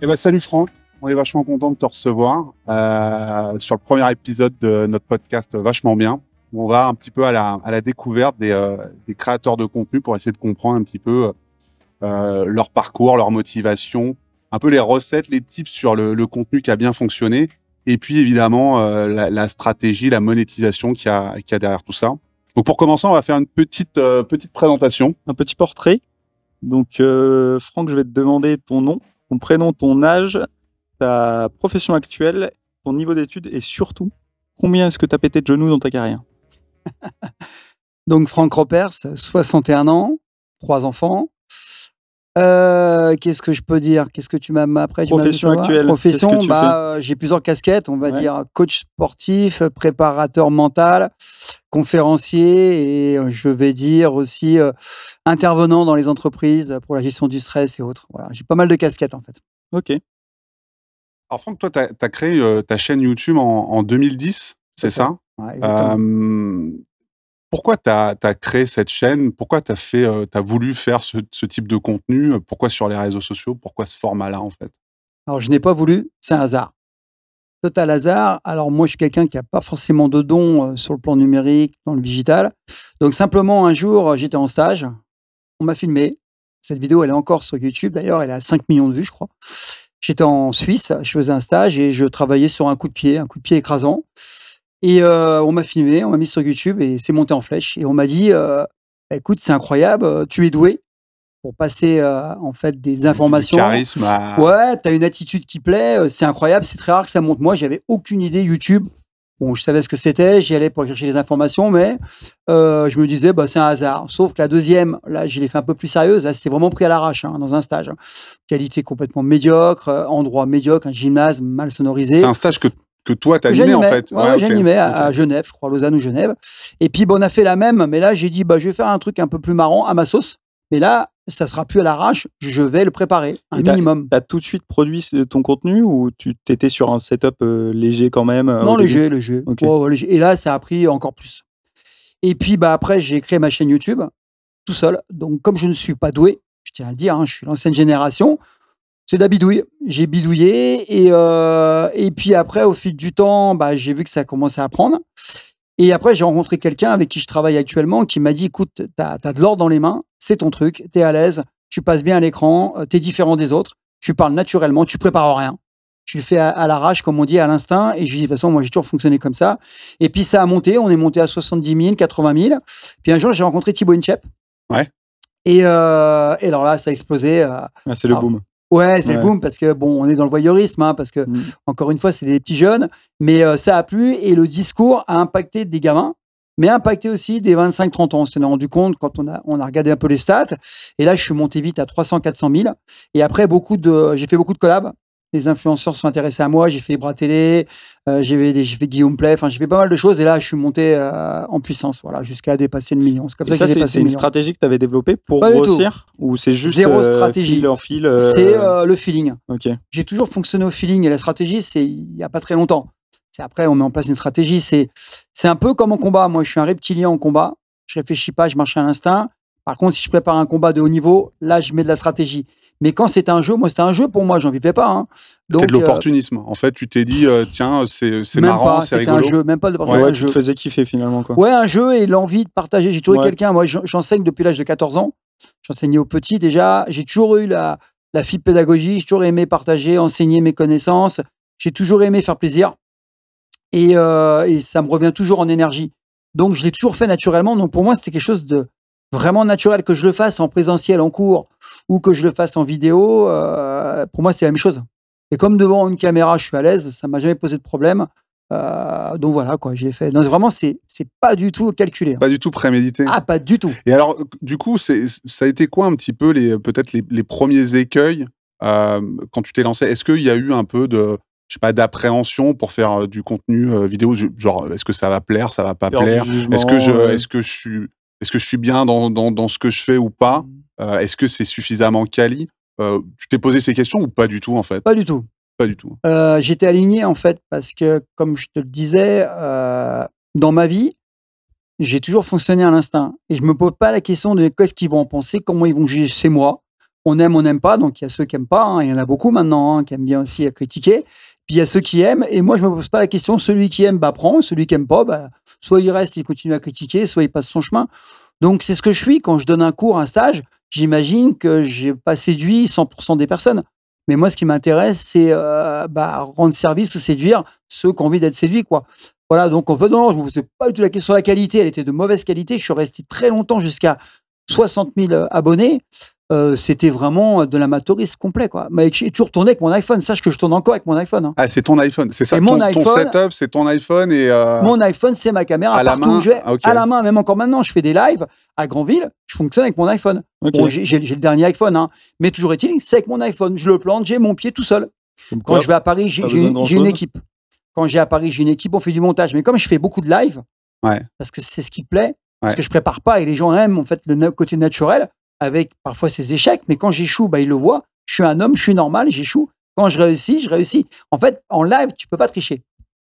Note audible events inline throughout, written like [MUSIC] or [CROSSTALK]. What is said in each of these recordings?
Eh ben, salut Franck, on est vachement content de te recevoir euh, sur le premier épisode de notre podcast Vachement bien. On va un petit peu à la, à la découverte des, euh, des créateurs de contenu pour essayer de comprendre un petit peu euh, leur parcours, leur motivation, un peu les recettes, les tips sur le, le contenu qui a bien fonctionné et puis évidemment euh, la, la, stratégie, la monétisation qui a, qui a derrière tout ça. Donc pour commencer, on va faire une petite, euh, petite présentation. Un petit portrait. Donc euh, Franck, je vais te demander ton nom, ton prénom, ton âge, ta profession actuelle, ton niveau d'études et surtout, combien est-ce que tu as pété de genoux dans ta carrière? [LAUGHS] Donc Franck Ropers, 61 ans, trois enfants. Euh, Qu'est-ce que je peux dire? Qu'est-ce que tu m'as après tu Profession actuelle. Profession, bah, j'ai plusieurs casquettes, on va Ouais. dire coach sportif, préparateur mental, conférencier et euh, je vais dire aussi euh, intervenant dans les entreprises pour la gestion du stress et autres. Voilà, j'ai pas mal de casquettes en fait. Ok. Alors Franck, toi, tu as, créé euh, ta chaîne YouTube en, en 2010, c'est ça. ça? Ouais. Euh, pourquoi tu as, créé cette chaîne? Pourquoi tu as, euh, voulu faire ce, ce type de contenu? Pourquoi sur les réseaux sociaux? Pourquoi ce format-là, en fait? Alors, je n'ai pas voulu, c'est un hasard. Total hasard. Alors, moi, je suis quelqu'un qui n'a pas forcément de dons euh, sur le plan numérique, dans le digital. Donc, simplement, un jour, euh, j'étais en stage. On m'a filmé. Cette vidéo, elle est encore sur YouTube. D'ailleurs, elle a 5 millions de vues, je crois. J'étais en Suisse, je faisais un stage et je travaillais sur un coup de pied, un coup de pied écrasant. Et euh, on m'a filmé, on m'a mis sur YouTube et c'est monté en flèche. Et on m'a dit, euh, Bah, écoute, c'est incroyable, euh, tu es doué pour passer euh, en fait des Du informations. charisme à... Ouais, t'as une attitude qui plaît, c'est incroyable, c'est très rare que ça monte. Moi, j'avais aucune idée YouTube. Bon, je savais ce que c'était, j'y allais pour chercher les informations, mais je me disais, bah, c'est un hasard. Sauf que la deuxième, là, je l'ai fait un peu plus sérieuse. Là, c'était vraiment pris à l'arrache, hein, dans un stage. Qualité complètement médiocre, endroit médiocre, un gymnase mal sonorisé. C'est un stage que, que toi, animé, en fait. Ouais, Ouais, j'animais à. Genève, je crois, Lausanne ou Genève. Et puis, bon, on a fait la même, mais là, j'ai dit, bah, je vais faire un truc un peu plus marrant à ma sauce. Mais là, ça sera plus à l'arrache, je vais le préparer, un Et minimum. Tu as tout de suite produit ton contenu ou tu t'étais sur un setup euh, léger quand même euh, Non, léger, léger. Ok. Ouais, ouais, léger. Et là, ça a pris encore plus. Et puis, bah, après, j'ai créé ma chaîne YouTube tout seul. Donc, comme je ne suis pas doué, je tiens à le dire, hein, je suis l'ancienne génération, c'est de la bidouille. J'ai bidouillé. Et, euh, et puis après, au fil du temps, bah, j'ai vu que ça commençait à prendre. Et après, j'ai rencontré quelqu'un avec qui je travaille actuellement qui m'a dit écoute, tu as, de l'or dans les mains, c'est ton truc, tu es à l'aise, tu passes bien à l'écran, tu es différent des autres, tu parles naturellement, tu prépares rien. Tu le fais à, à l'arrache, comme on dit, à l'instinct. Et je lui dis, de toute façon, moi, j'ai toujours fonctionné comme ça. Et puis, ça a monté. On est monté à 70 000, 80 000. Puis un jour, j'ai rencontré Thibaut Inchep. Ouais. Et, euh, et alors là, ça a explosé. euh, Ah, c'est le boom. Ouais, c'est le boom parce que bon, on est dans le voyeurisme, hein, parce que Mm. encore une fois, c'est des petits jeunes, mais euh, ça a plu et le discours a impacté des gamins, mais a impacté aussi des 25-30 ans. On s'en est rendu compte quand on a, on a regardé un peu les stats. Et là, je suis monté vite à 300-400 000. Et après, beaucoup de, j'ai fait beaucoup de collabs. Les influenceurs sont intéressés à moi. J'ai fait Bras Télé, euh, j'ai fait, Guillaume Play. Enfin, j'ai fait pas mal de choses. Et là, je suis monté euh, en puissance, voilà, jusqu'à dépasser le million. C'est comme Et ça ça, c'est une stratégie que tu avais développée pour Pas grossir Ou c'est juste Zéro euh, stratégie. fil en fil C'est le feeling. Ok. j'ai toujours fonctionné au feeling et la stratégie, c'est il n'y a pas très longtemps. C'est après, on met en place une stratégie. C'est c'est un peu comme en combat. Moi, je suis un reptilien en combat. Je réfléchis pas, je marche à l'instinct. Par contre, si je prépare un combat de haut niveau, là, je mets de la stratégie. Mais quand c'est un jeu, moi, c'était un jeu pour moi, j'en vivais pas. hein. C'était de euh, l'opportunisme. En fait, tu t'es dit, euh, tiens, c'est marrant, c'est c'était un rigolo. jeu, même pas de Ouais, un tu jeu. te faisais kiffer finalement. Quoi. Ouais, un jeu et l'envie de partager. J'ai toujours eu Ouais. quelqu'un. Moi, j'en- j'enseigne depuis l'âge de 14 ans. J'enseignais aux petits déjà. J'ai toujours eu la, la fibre pédagogie. J'ai toujours aimé partager, enseigner mes connaissances. J'ai toujours aimé faire plaisir. Et, euh, et ça me revient toujours en énergie. Donc, je l'ai toujours fait naturellement. Donc, pour moi, c'était quelque chose de vraiment naturel que je le fasse en présentiel, en cours, ou que je le fasse en vidéo. euh, pour moi, c'est la même chose. Et comme devant une caméra, je suis à l'aise, ça m'a jamais posé de problème. Euh, donc voilà, quoi, j'ai fait. Non, vraiment, c'est c'est pas du tout calculé. hein. Pas du tout prémédité. Ah, pas du tout. Et alors, du coup, c'est, ça a été quoi un petit peu les, peut-être les, les premiers écueils euh, quand tu t'es lancé? Est-ce qu'il y a eu un peu de, je sais pas, d'appréhension pour faire du contenu euh, vidéo? Genre, est-ce que ça va plaire, ça va pas plaire? Est-ce que je, est-ce que je suis, est-ce que je suis bien dans, dans, dans ce que je fais ou pas? Euh, Est-ce que c'est suffisamment quali? Euh, Tu t'es posé ces questions ou pas du tout en fait? Pas du tout. Pas du tout. Euh, J'étais aligné en fait parce que, comme je te le disais, euh, dans ma vie, j'ai toujours fonctionné à l'instinct et je me pose pas la question de qu'est-ce qu'ils vont en penser, comment ils vont juger. C'est moi. On aime, on n'aime pas. Donc il y a ceux qui aiment pas. hein. Il y en a beaucoup maintenant hein, qui aiment bien aussi à critiquer. Puis il y a ceux qui aiment. Et moi, je me pose pas la question. Celui qui aime, bah prend. Celui qui aime pas, bah, soit il reste, il continue à critiquer, soit il passe son chemin. Donc c'est ce que je suis quand je donne un cours, un stage. J'imagine que j'ai pas séduit 100% des personnes. Mais moi, ce qui m'intéresse, c'est euh, bah, rendre service ou séduire ceux qui ont envie d'être séduits, quoi. Voilà, donc en fait, non, je me posais pas du tout la question de la qualité. Elle était de mauvaise qualité. Je suis resté très longtemps jusqu'à 60 000 abonnés. Euh, C'était vraiment de l'amateurisme complet, quoi. Mais toujours tourné avec mon iPhone. Sache que je tourne encore avec mon iPhone. hein. Ah, c'est ton iPhone. C'est ça. Et Ton, mon ton iPhone- setup, c'est ton iPhone et. euh, Mon iPhone, c'est ma caméra. à la main où je vais, Ah, à la main, même encore maintenant, je fais des lives à Grandville. Je fonctionne avec mon iPhone. Bon, j'ai le dernier iPhone, hein. mais toujours est-il, c'est avec mon iPhone. Je le plante, j'ai mon pied tout seul. Comme Quand quoi, je vais à Paris, j'ai une, équipe. Quand j'ai à Paris, j'ai une équipe, on fait du montage. Mais comme je fais beaucoup de live, Ouais. parce que c'est ce qui plaît, Ouais. parce que je prépare pas et les gens aiment en fait le côté naturel, avec parfois ses échecs. Mais quand j'échoue, bah, ils le voient. Je suis un homme, je suis normal, j'échoue. Quand je réussis, je réussis. En fait, en live, tu peux pas tricher.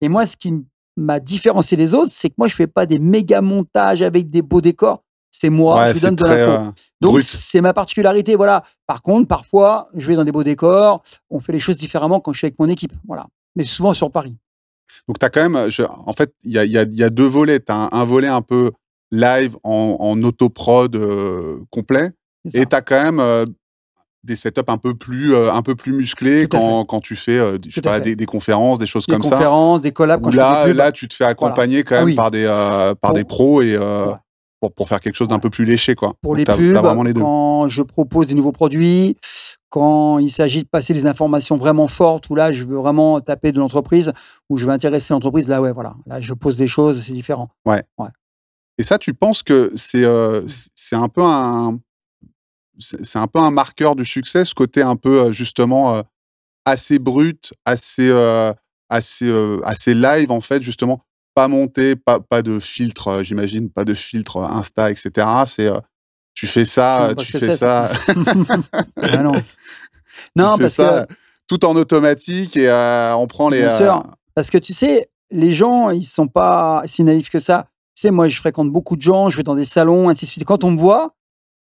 Et moi, ce qui m'a différencié des autres, c'est que moi, je fais pas des méga montages avec des beaux décors. C'est moi, ouais, je donne de l'info. euh, Donc, c'est ma particularité, voilà. Par contre, parfois, je vais dans des beaux décors, on fait les choses différemment quand je suis avec mon équipe, voilà. Mais souvent sur Paris. Donc, tu as quand même. je- en fait, il y a, il y a- il y a deux volets. Tu as un, un volet un peu live en, en autoprod euh, complet. Et tu as quand même euh, des setups un peu plus, euh, un peu plus musclés quand, quand tu fais je sais pas, des, des conférences, des choses Des comme ça. conférences, des collabs, quand je là, des là, tu te fais accompagner quand Ah même oui. par, des, par des pros et Ouais. pour, pour faire quelque chose d'un Ouais. peu plus léché. Quoi. pour Donc, les pubs, vraiment les deux. quand je propose des nouveaux produits, quand il s'agit de passer des informations vraiment fortes, où là, je veux vraiment taper de l'entreprise, où je veux intéresser l'entreprise, là, ouais, voilà. Là, je pose des choses, c'est différent. Et ça, tu penses que c'est euh, c'est un peu un c'est un peu un marqueur du succès, ce côté un peu euh, justement euh, assez brut, assez assez assez live en fait justement, pas monté, pas pas de filtre, j'imagine, pas de filtre Insta, etc. C'est tu fais ça, tu fais c'est, ça, [LAUGHS] Ah non. non, parce ça que, tout en automatique et on prend les Bien sûr. parce que tu sais, les gens, ils sont pas si naïfs que ça. Sais, moi, je fréquente beaucoup de gens, je vais dans des salons, ainsi de suite. Quand on me voit,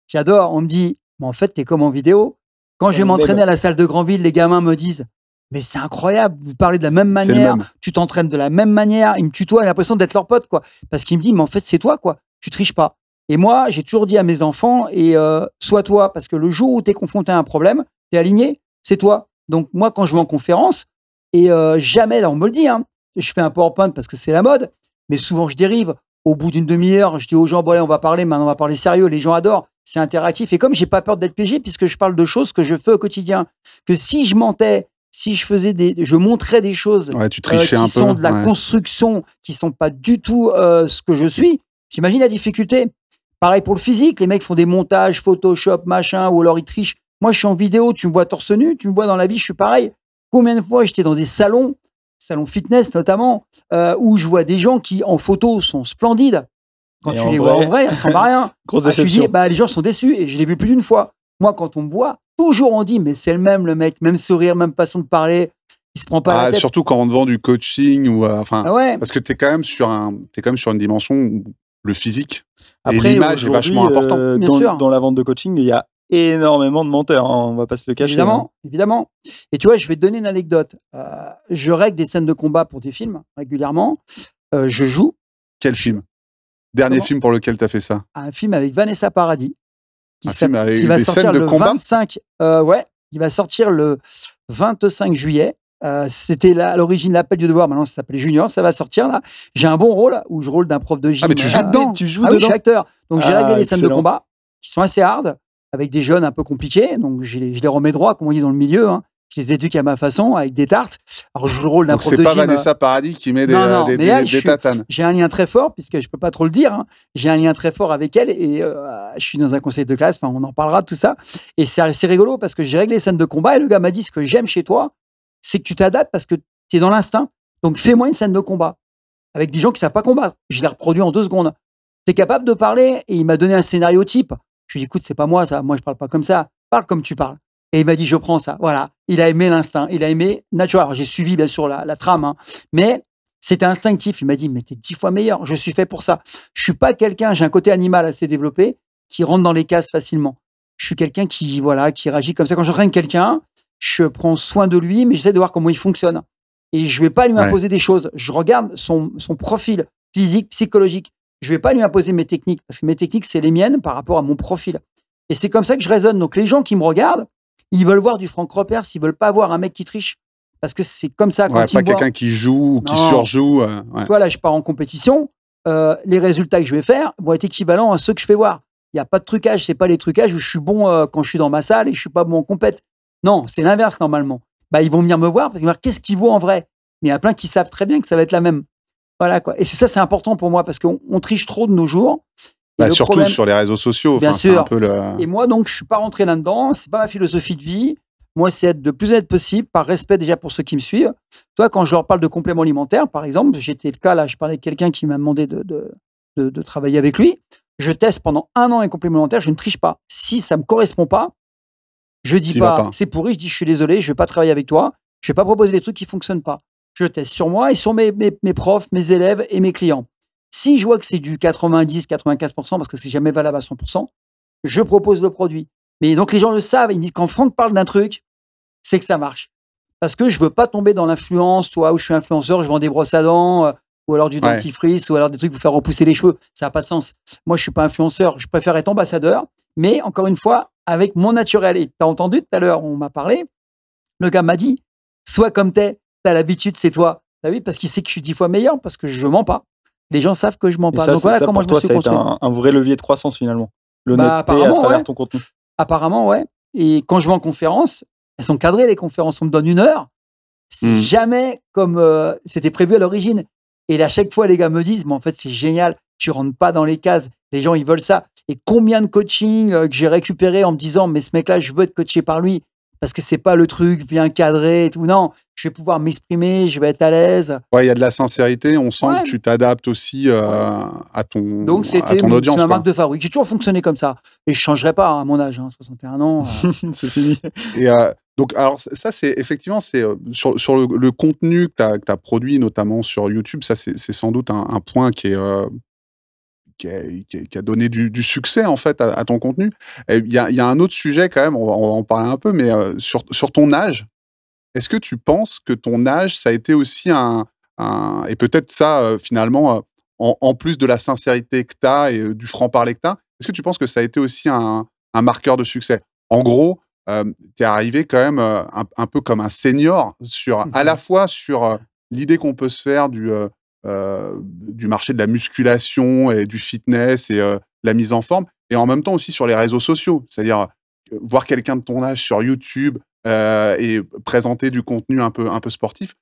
j'adore. On me dit, mais en fait, t'es comme en vidéo. Quand je vais m'entraîner à la salle de Grandville, les gamins me disent, mais c'est incroyable, vous parlez de la même manière, même. tu t'entraînes de la même manière, ils me tutoient, j'ai l'impression d'être leur pote, quoi. Parce qu'ils me disent, mais en fait, c'est toi, quoi. Tu triches pas. Et moi, j'ai toujours dit à mes enfants, et euh, sois toi, parce que le jour où tu es confronté à un problème, tu es aligné, c'est toi. Donc, moi, quand je vais en conférence, et euh, jamais, on me le dit, hein, je fais un PowerPoint parce que c'est la mode, mais souvent, je dérive. Au bout d'une demi-heure, je dis aux gens, bon, allez, on va parler, maintenant, on va parler sérieux. Les gens adorent, c'est interactif. Et comme j'ai pas peur d'être PG, puisque je parle de choses que je fais au quotidien, que si je mentais, si je faisais des, je montrais des choses Ouais, tu euh, qui un peu. sont de la ouais. construction, qui sont pas du tout euh, ce que je suis. J'imagine la difficulté. Pareil pour le physique, les mecs font des montages, Photoshop, machin, ou alors ils trichent. Moi, je suis en vidéo, tu me vois torse nu, tu me vois dans la vie, je suis pareil. Combien de fois j'étais dans des salons, salons fitness notamment, euh, où je vois des gens qui en photo sont splendides. Quand Et tu les vois en vrai, ils ressemblent à rien. [LAUGHS] Grosse Ah, je déception. dis, bah, les gens sont déçus et je l'ai vu plus d'une fois. Moi, quand on me voit, toujours on dit, mais c'est le même, le mec, même sourire, même façon de parler, il se prend pas Ah, la tête. surtout quand on te vend du coaching ou euh, enfin Ah ouais. parce que tu es quand même sur un t'es quand même sur une dimension où le physique et Après, l'image est vachement important. euh, Bien dans, sûr. dans la vente de coaching, il y a énormément de menteurs. hein, on va pas se le cacher. hein. Évidemment, évidemment. Et tu vois, je vais te donner une anecdote. Euh, je règle des scènes de combat pour des films régulièrement. Euh, je joue Quel film? Dernier Comment? film pour lequel tu as fait ça? Un film avec Vanessa Paradis qui, Un film avec qui va des sortir scènes de le combat? 25. euh, ouais, il va sortir le 25 juillet. Euh, C'était à l'origine l'appel du devoir. Maintenant, ça s'appelle Junior. Ça va sortir là. J'ai un bon rôle où je rôle d'un prof de gym. Ah, mais tu joues Euh, dedans Tu joues Ah oui, je dedans suis acteur. Donc j'ai Ah, réglé les scènes de combat qui sont assez hard, avec des jeunes un peu compliqués. Donc je les, je les remets droit, comme on dit dans le milieu. hein. Je les éduque à ma façon, avec des tartes. Alors je joue le rôle d'un prof c'est de pas gym. euh, Vanessa Paradis qui met des, Non, euh, non, des, des- je des suis- tatanes. J'ai un lien très fort, puisque je peux pas trop le dire. hein. J'ai un lien très fort avec elle et euh, je suis dans un conseil de classe. Enfin, on en parlera de tout ça. Et c'est c'est rigolo parce que j'ai réglé les scènes de combat et le gars m'a dit ce que j'aime chez toi, c'est que tu t'adaptes parce que tu es dans l'instinct. Donc fais-moi une scène de combat avec des gens qui savent pas combattre. Je l'ai reproduit en deux secondes. Tu es capable de parler et il m'a donné un scénario type. Je lui ai dit écoute, c'est pas moi ça. Moi, je parle pas comme ça. Parle comme tu parles. Et il m'a dit je prends ça. Voilà. Il a aimé l'instinct. Il a aimé naturel. Alors, j'ai suivi bien sûr la, la trame, hein. mais c'était instinctif. Il m'a dit, mais t'es dix fois meilleur. Je suis fait pour ça. Je suis pas quelqu'un, j'ai un côté animal assez développé qui rentre dans les cases facilement. Je suis quelqu'un qui, voilà, qui réagit comme ça. Quand j'entraîne quelqu'un, je prends soin de lui, mais j'essaie de voir comment il fonctionne. Et je vais pas lui Ouais. imposer des choses. Je regarde son, son profil physique, psychologique. Je vais pas lui imposer mes techniques parce que mes techniques, c'est les miennes par rapport à mon profil. Et c'est comme ça que je raisonne. Donc, les gens qui me regardent, ils veulent voir du Franck Repers, ils veulent pas voir un mec qui triche. Parce que c'est comme ça quand Ouais, ils pas quelqu'un qui joue ou qui Non. surjoue. euh, ouais. Toi, là, je pars en compétition. euh, les résultats que je vais faire vont être équivalents à ceux que je fais voir. Il n'y a pas de trucage. C'est pas les trucages où je suis bon euh, quand je suis dans ma salle et je suis pas bon en compète. Non, c'est l'inverse normalement. Bah, ils vont venir me voir parce qu'ils vont voir qu'est-ce qu'ils voient en vrai? Mais il y a plein qui savent très bien que ça va être la même. Voilà quoi. Et c'est ça, c'est important pour moi parce qu'on on triche trop de nos jours. Bah, surtout problème- sur les réseaux sociaux. Bien sûr. un peu le. Et moi, donc, je suis pas rentré là-dedans. C'est pas ma philosophie de vie. Moi, c'est être de plus honnête possible, par respect déjà pour ceux qui me suivent. Toi, quand je leur parle de compléments alimentaires, par exemple, j'étais le cas là, je parlais de quelqu'un qui m'a demandé de, de, de- de travailler avec lui. Je teste pendant un an un complément alimentaire, je ne triche pas. Si ça me correspond pas, je dis pas, pas. c'est pourri, je dis je suis désolé, je vais pas travailler avec toi, je vais pas proposer des trucs qui fonctionnent pas. Je teste sur moi et sur mes, mes, mes profs, mes élèves et mes clients. Si je vois que c'est du 90, 95%, parce que c'est jamais valable à 100%, je propose le produit. Mais donc les gens le savent, ils me disent quand Franck parle d'un truc, c'est que ça marche. Parce que je veux pas tomber dans l'influence, toi, où je suis influenceur, je vends des brosses à dents, euh, ou alors du Ouais. dentifrice, ou alors des trucs pour faire repousser les cheveux. Ça n'a pas de sens. Moi, je suis pas influenceur, je préfère être ambassadeur, mais encore une fois, avec mon naturel. Et tu as entendu tout à l'heure, on m'a parlé, le gars m'a dit, sois comme t'es, t'as l'habitude, c'est toi. T'as vu Parce qu'il sait que je suis dix fois meilleur, parce que je mens pas. Les gens savent que je mens Et pas. ça, Donc voilà ça, comment pour je me toi, suis ça a été construit. un, un vrai levier de croissance finalement. L'honnêteté à travers ouais. ton contenu. Apparemment, ouais. Et quand je vais en conférence, elles sont cadrées, les conférences. On me donne une heure. C'est Mm. jamais comme euh, c'était prévu à l'origine. Et à chaque fois, les gars me disent, mais en fait, c'est génial. Tu rentres pas dans les cases. Les gens, ils veulent ça. Et combien de coaching euh, que j'ai récupéré en me disant, mais ce mec-là, je veux être coaché par lui. Parce que c'est pas le truc bien cadré et tout. Non, je vais pouvoir m'exprimer, je vais être à l'aise. Ouais, il y a de la sincérité. On sent Ouais. que tu t'adaptes aussi euh, à ton, Donc, c'était ma quoi. marque de fabrique. J'ai toujours fonctionné comme ça. Et je changerai pas hein, à mon âge, hein, 61 ans. euh. [LAUGHS] c'est fini. Et euh, donc, alors, ça, c'est effectivement, c'est sur, sur le, le contenu que tu as, produit, notamment sur YouTube, ça, c'est c'est sans doute un, un point qui est. euh, qui, a, qui donné du, du succès en fait à, à ton contenu. Il y a, il y a un autre sujet quand même, on va, on va en parler un peu, mais euh, sur, sur ton âge, est-ce que tu penses que ton âge, ça a été aussi un, un- et peut-être ça euh, finalement, euh, en, en plus de la sincérité que tu as et euh, du franc-parler que tu as, est-ce que tu penses que ça a été aussi un, un marqueur de succès? En gros, tu es arrivé quand même euh, un, un peu comme un senior sur à la [LAUGHS] fois sur euh, l'idée qu'on peut se faire du, euh, euh, du marché de la musculation et du fitness et euh, la mise en forme, et en même temps aussi sur les réseaux sociaux, c'est-à-dire euh, voir quelqu'un de ton âge sur YouTube euh, et présenter du contenu un peu, un peu sportif,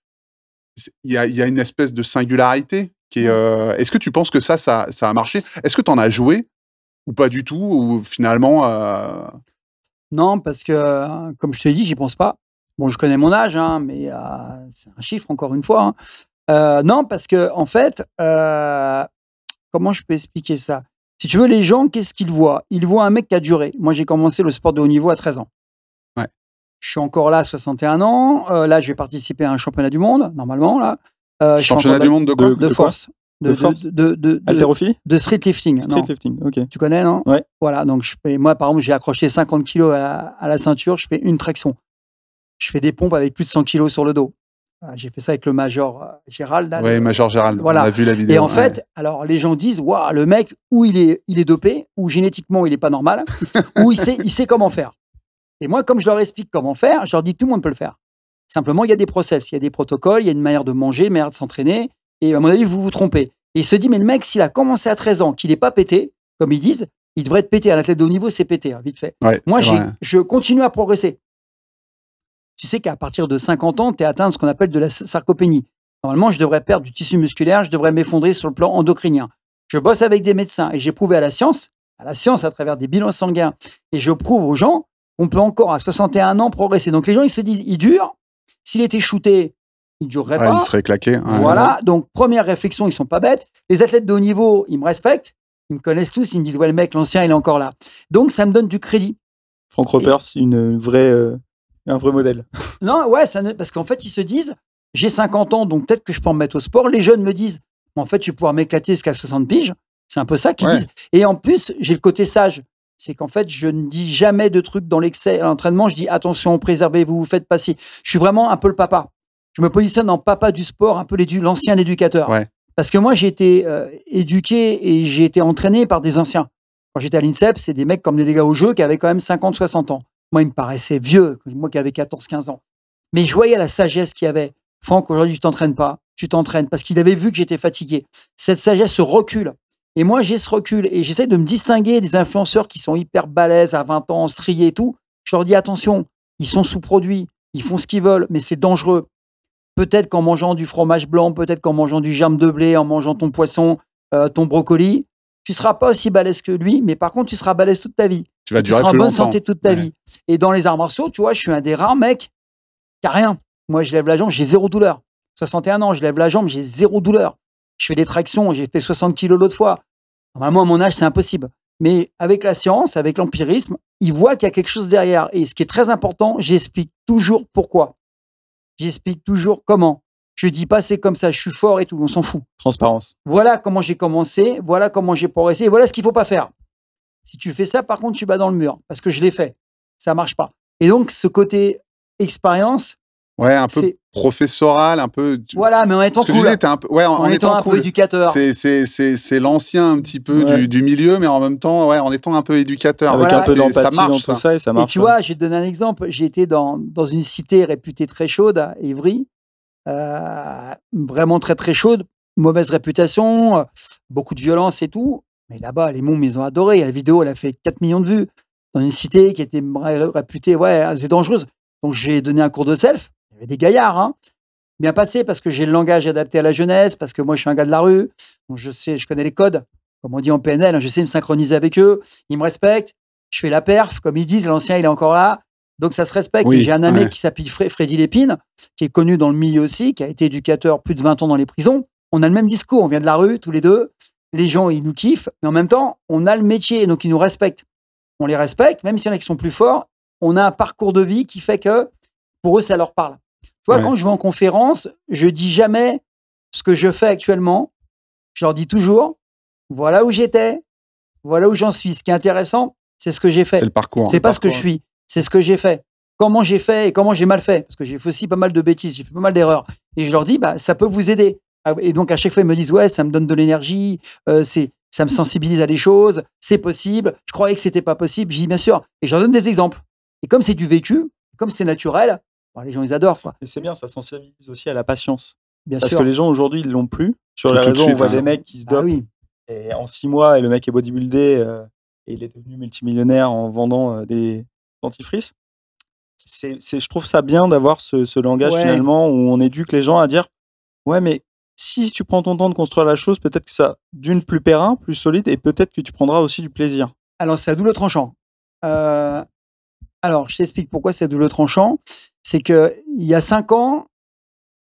il y a, il y a une espèce de singularité qui est. euh, Est-ce que tu penses que ça, ça, ça a marché? Est-ce que tu en as joué ou pas du tout Ou finalement. euh, Non, parce que, euh, comme je te l'ai dit, j'y pense pas. Bon, je connais mon âge, hein, mais euh, c'est un chiffre, encore une fois. hein. Euh, non, parce que, en fait, euh, comment je peux expliquer ça? Si tu veux, les gens, qu'est-ce qu'ils voient? Ils voient un mec qui a duré. Moi, j'ai commencé le sport de haut niveau à 13 ans. Ouais. Je suis encore là à 61 ans. Euh, là, je vais participer à un championnat du monde, normalement. Là. Championnat du monde de quoi? de, de de quoi? force. De De, force? de, de, de, de- street lifting. Street lifting. Tu connais, non? Ouais. Voilà, donc je fais, moi, par exemple, j'ai accroché 50 kilos à la, à la ceinture, je fais une traction. Je fais des pompes avec plus de 100 kilos sur le dos. Voilà, J'ai fait ça avec le Major euh, Gérald. le- Major Gérald, Voilà. on a vu la vidéo. Et en ouais. fait, alors les gens disent, waouh, le mec, ou il est, il est dopé, ou génétiquement il est pas normal, [LAUGHS] ou il sait, il sait comment faire. Et moi, comme je leur explique comment faire, je leur dis tout le monde peut le faire. Simplement, il y a des process, il y a des protocoles, il y a une manière de manger, une manière de s'entraîner. Et à mon avis, vous vous trompez. Et il se dit, mais le mec, s'il a commencé à 13 ans, qu'il n'est pas pété, comme ils disent, il devrait être pété. Un athlète de haut niveau, c'est pété, hein, vite fait. Ouais, Moi, vrai. je continue à progresser. Tu sais qu'à partir de 50 ans, tu es atteint de ce qu'on appelle de la sarcopénie. Normalement, je devrais perdre du tissu musculaire, je devrais m'effondrer sur le plan endocrinien. Je bosse avec des médecins et j'ai prouvé à la science, à la science à travers des bilans sanguins, et je prouve aux gens qu'on peut encore à 61 ans progresser. Donc les gens, ils se disent, il dure. S'il était shooté, il ne durerait Ouais, pas. il serait claqué. Voilà, donc première réflexion, ils sont pas bêtes. Les athlètes de haut niveau, ils me respectent, ils me connaissent tous, ils me disent ouais le mec, l'ancien, il est encore là. Donc ça me donne du crédit. Frank Ropers, une vraie, euh, un vrai modèle. Non, ouais, ça ne- parce qu'en fait ils se disent j'ai 50 ans, donc peut-être que je peux en mettre au sport. Les jeunes me disent en fait je vais pouvoir m'éclater jusqu'à 60 piges. C'est un peu ça qu'ils Ouais. disent. Et en plus j'ai le côté sage. c'est qu'en fait, je ne dis jamais de trucs dans l'excès à l'entraînement. Je dis attention, préservez-vous, faites passer. Je suis vraiment un peu le papa. Je me positionne en papa du sport, un peu l'ancien éducateur. Ouais. Parce que moi, j'ai été euh, éduqué et j'ai été entraîné par des anciens. Quand j'étais à l'INSEP, c'est des mecs comme des gars au jeu qui avaient quand même 50, 60 ans. Moi, ils me paraissaient vieux, moi qui avais 14, 15 ans. Mais je voyais la sagesse qu'il y avait. Franck, aujourd'hui, tu t'entraînes pas. Tu t'entraînes parce qu'il avait vu que j'étais fatigué. Cette sagesse se recule. Et moi, j'ai ce recul et j'essaie de me distinguer des influenceurs qui sont hyper balèzes à 20 ans, striés et tout. Je leur dis attention, ils sont sous-produits, ils font ce qu'ils veulent, mais c'est dangereux. Peut-être qu'en mangeant du fromage blanc, peut-être qu'en mangeant du germe de blé, en mangeant ton poisson, euh, ton brocoli, tu seras pas aussi balèze que lui, mais par contre, tu seras balèze toute ta vie. Tu vas Tu durer seras en bonne longtemps. santé toute ta Ouais. vie. Et dans les arts martiaux, tu vois, je suis un des rares mecs qui a rien. Moi, je lève la jambe, j'ai zéro douleur. 61 ans, je lève la jambe, j'ai zéro douleur. Je fais des tractions, j'ai fait 60 kilos l'autre fois. Normalement, à mon âge, c'est impossible. Mais avec la science, avec l'empirisme, ils voient qu'il y a quelque chose derrière. Et ce qui est très important, j'explique toujours pourquoi. J'explique toujours comment. Je dis pas c'est comme ça, je suis fort et tout, on s'en fout. Transparence. Voilà comment j'ai commencé, voilà comment j'ai progressé, et voilà ce qu'il faut pas faire. Si tu fais ça, par contre, tu bats dans le mur, parce que je l'ai fait. Ça marche pas. Et donc, ce côté expérience, Ouais, un peu c'est professoral, un peu. voilà, mais en étant cool, disais, t'es un peu. Ouais, en, en, en étant, étant un peu éducateur. C'est l'ancien un petit peu Ouais. du, du milieu, mais en même temps, ouais, en étant un peu éducateur. Avec voilà, un peu C'est- d'empathie ça dans marche. tout ça. et ça Et marche. tu ouais. vois, je vais te donner un exemple. J'ai été dans, dans une cité réputée très chaude, à Évry, euh, vraiment très très chaude, mauvaise réputation, euh, beaucoup de violence et tout. Mais là-bas, les mômes, ils ont adoré. La vidéo, elle a fait 4 millions de vues. Dans une cité qui était ré- réputée, ouais, c'est dangereuse. Donc j'ai donné un cours de self. Il y avait des gaillards, hein. Bien passé parce que j'ai le langage adapté à la jeunesse, parce que moi je suis un gars de la rue. Donc je sais, je connais les codes, comme on dit en PNL. hein, je sais me synchroniser avec eux. Ils me respectent. Je fais la perf, comme ils disent. L'ancien, il est encore là. Donc ça se respecte. Oui, j'ai un ami ouais. qui s'appelle Fre- Freddy Lépine, qui est connu dans le milieu aussi, qui a été éducateur plus de 20 ans dans les prisons. On a le même discours. On vient de la rue, tous les deux. Les gens, ils nous kiffent. Mais en même temps, on a le métier, donc ils nous respectent. On les respecte, même s'il y en a qui sont plus forts. On a un parcours de vie qui fait que pour eux, ça leur parle. Tu vois, Ouais. quand je vais en conférence, je dis jamais ce que je fais actuellement. Je leur dis toujours, voilà où j'étais, voilà où j'en suis. Ce qui est intéressant, c'est ce que j'ai fait. C'est le parcours. C'est pas ce que je suis, c'est ce que j'ai fait. Comment j'ai fait et comment j'ai mal fait? Parce que j'ai fait aussi pas mal de bêtises, j'ai fait pas mal d'erreurs. Et je leur dis, bah, ça peut vous aider. Ah, Et donc, à chaque fois, ils me disent, ouais, ça me donne de l'énergie, euh, c'est, ça me sensibilise à des choses, c'est possible. Je croyais que c'était pas possible. Je dis, bien sûr. Et je leur donne des exemples. Et comme c'est du vécu, comme c'est naturel, les gens, ils adorent, quoi. Et c'est bien, ça sensibilise aussi à la patience. Bien Parce sûr. que les gens aujourd'hui, ils l'ont plus. Sur Tout- les tout réseaux, on voit hein. des mecs qui se Ah dopent oui. et en six mois, et le mec est bodybuildé euh, et il est devenu multimillionnaire en vendant euh, des dentifrices. C'est, c'est- je trouve ça bien d'avoir ce, ce langage Ouais. finalement où on éduque les gens à dire Ouais, mais si tu prends ton temps de construire la chose, peut-être que ça, d'une, plus périn, plus solide, et peut-être que tu prendras aussi du plaisir. Alors, c'est à double tranchant. Euh, alors, je t'explique pourquoi c'est à double tranchant. C'est que il y a cinq ans,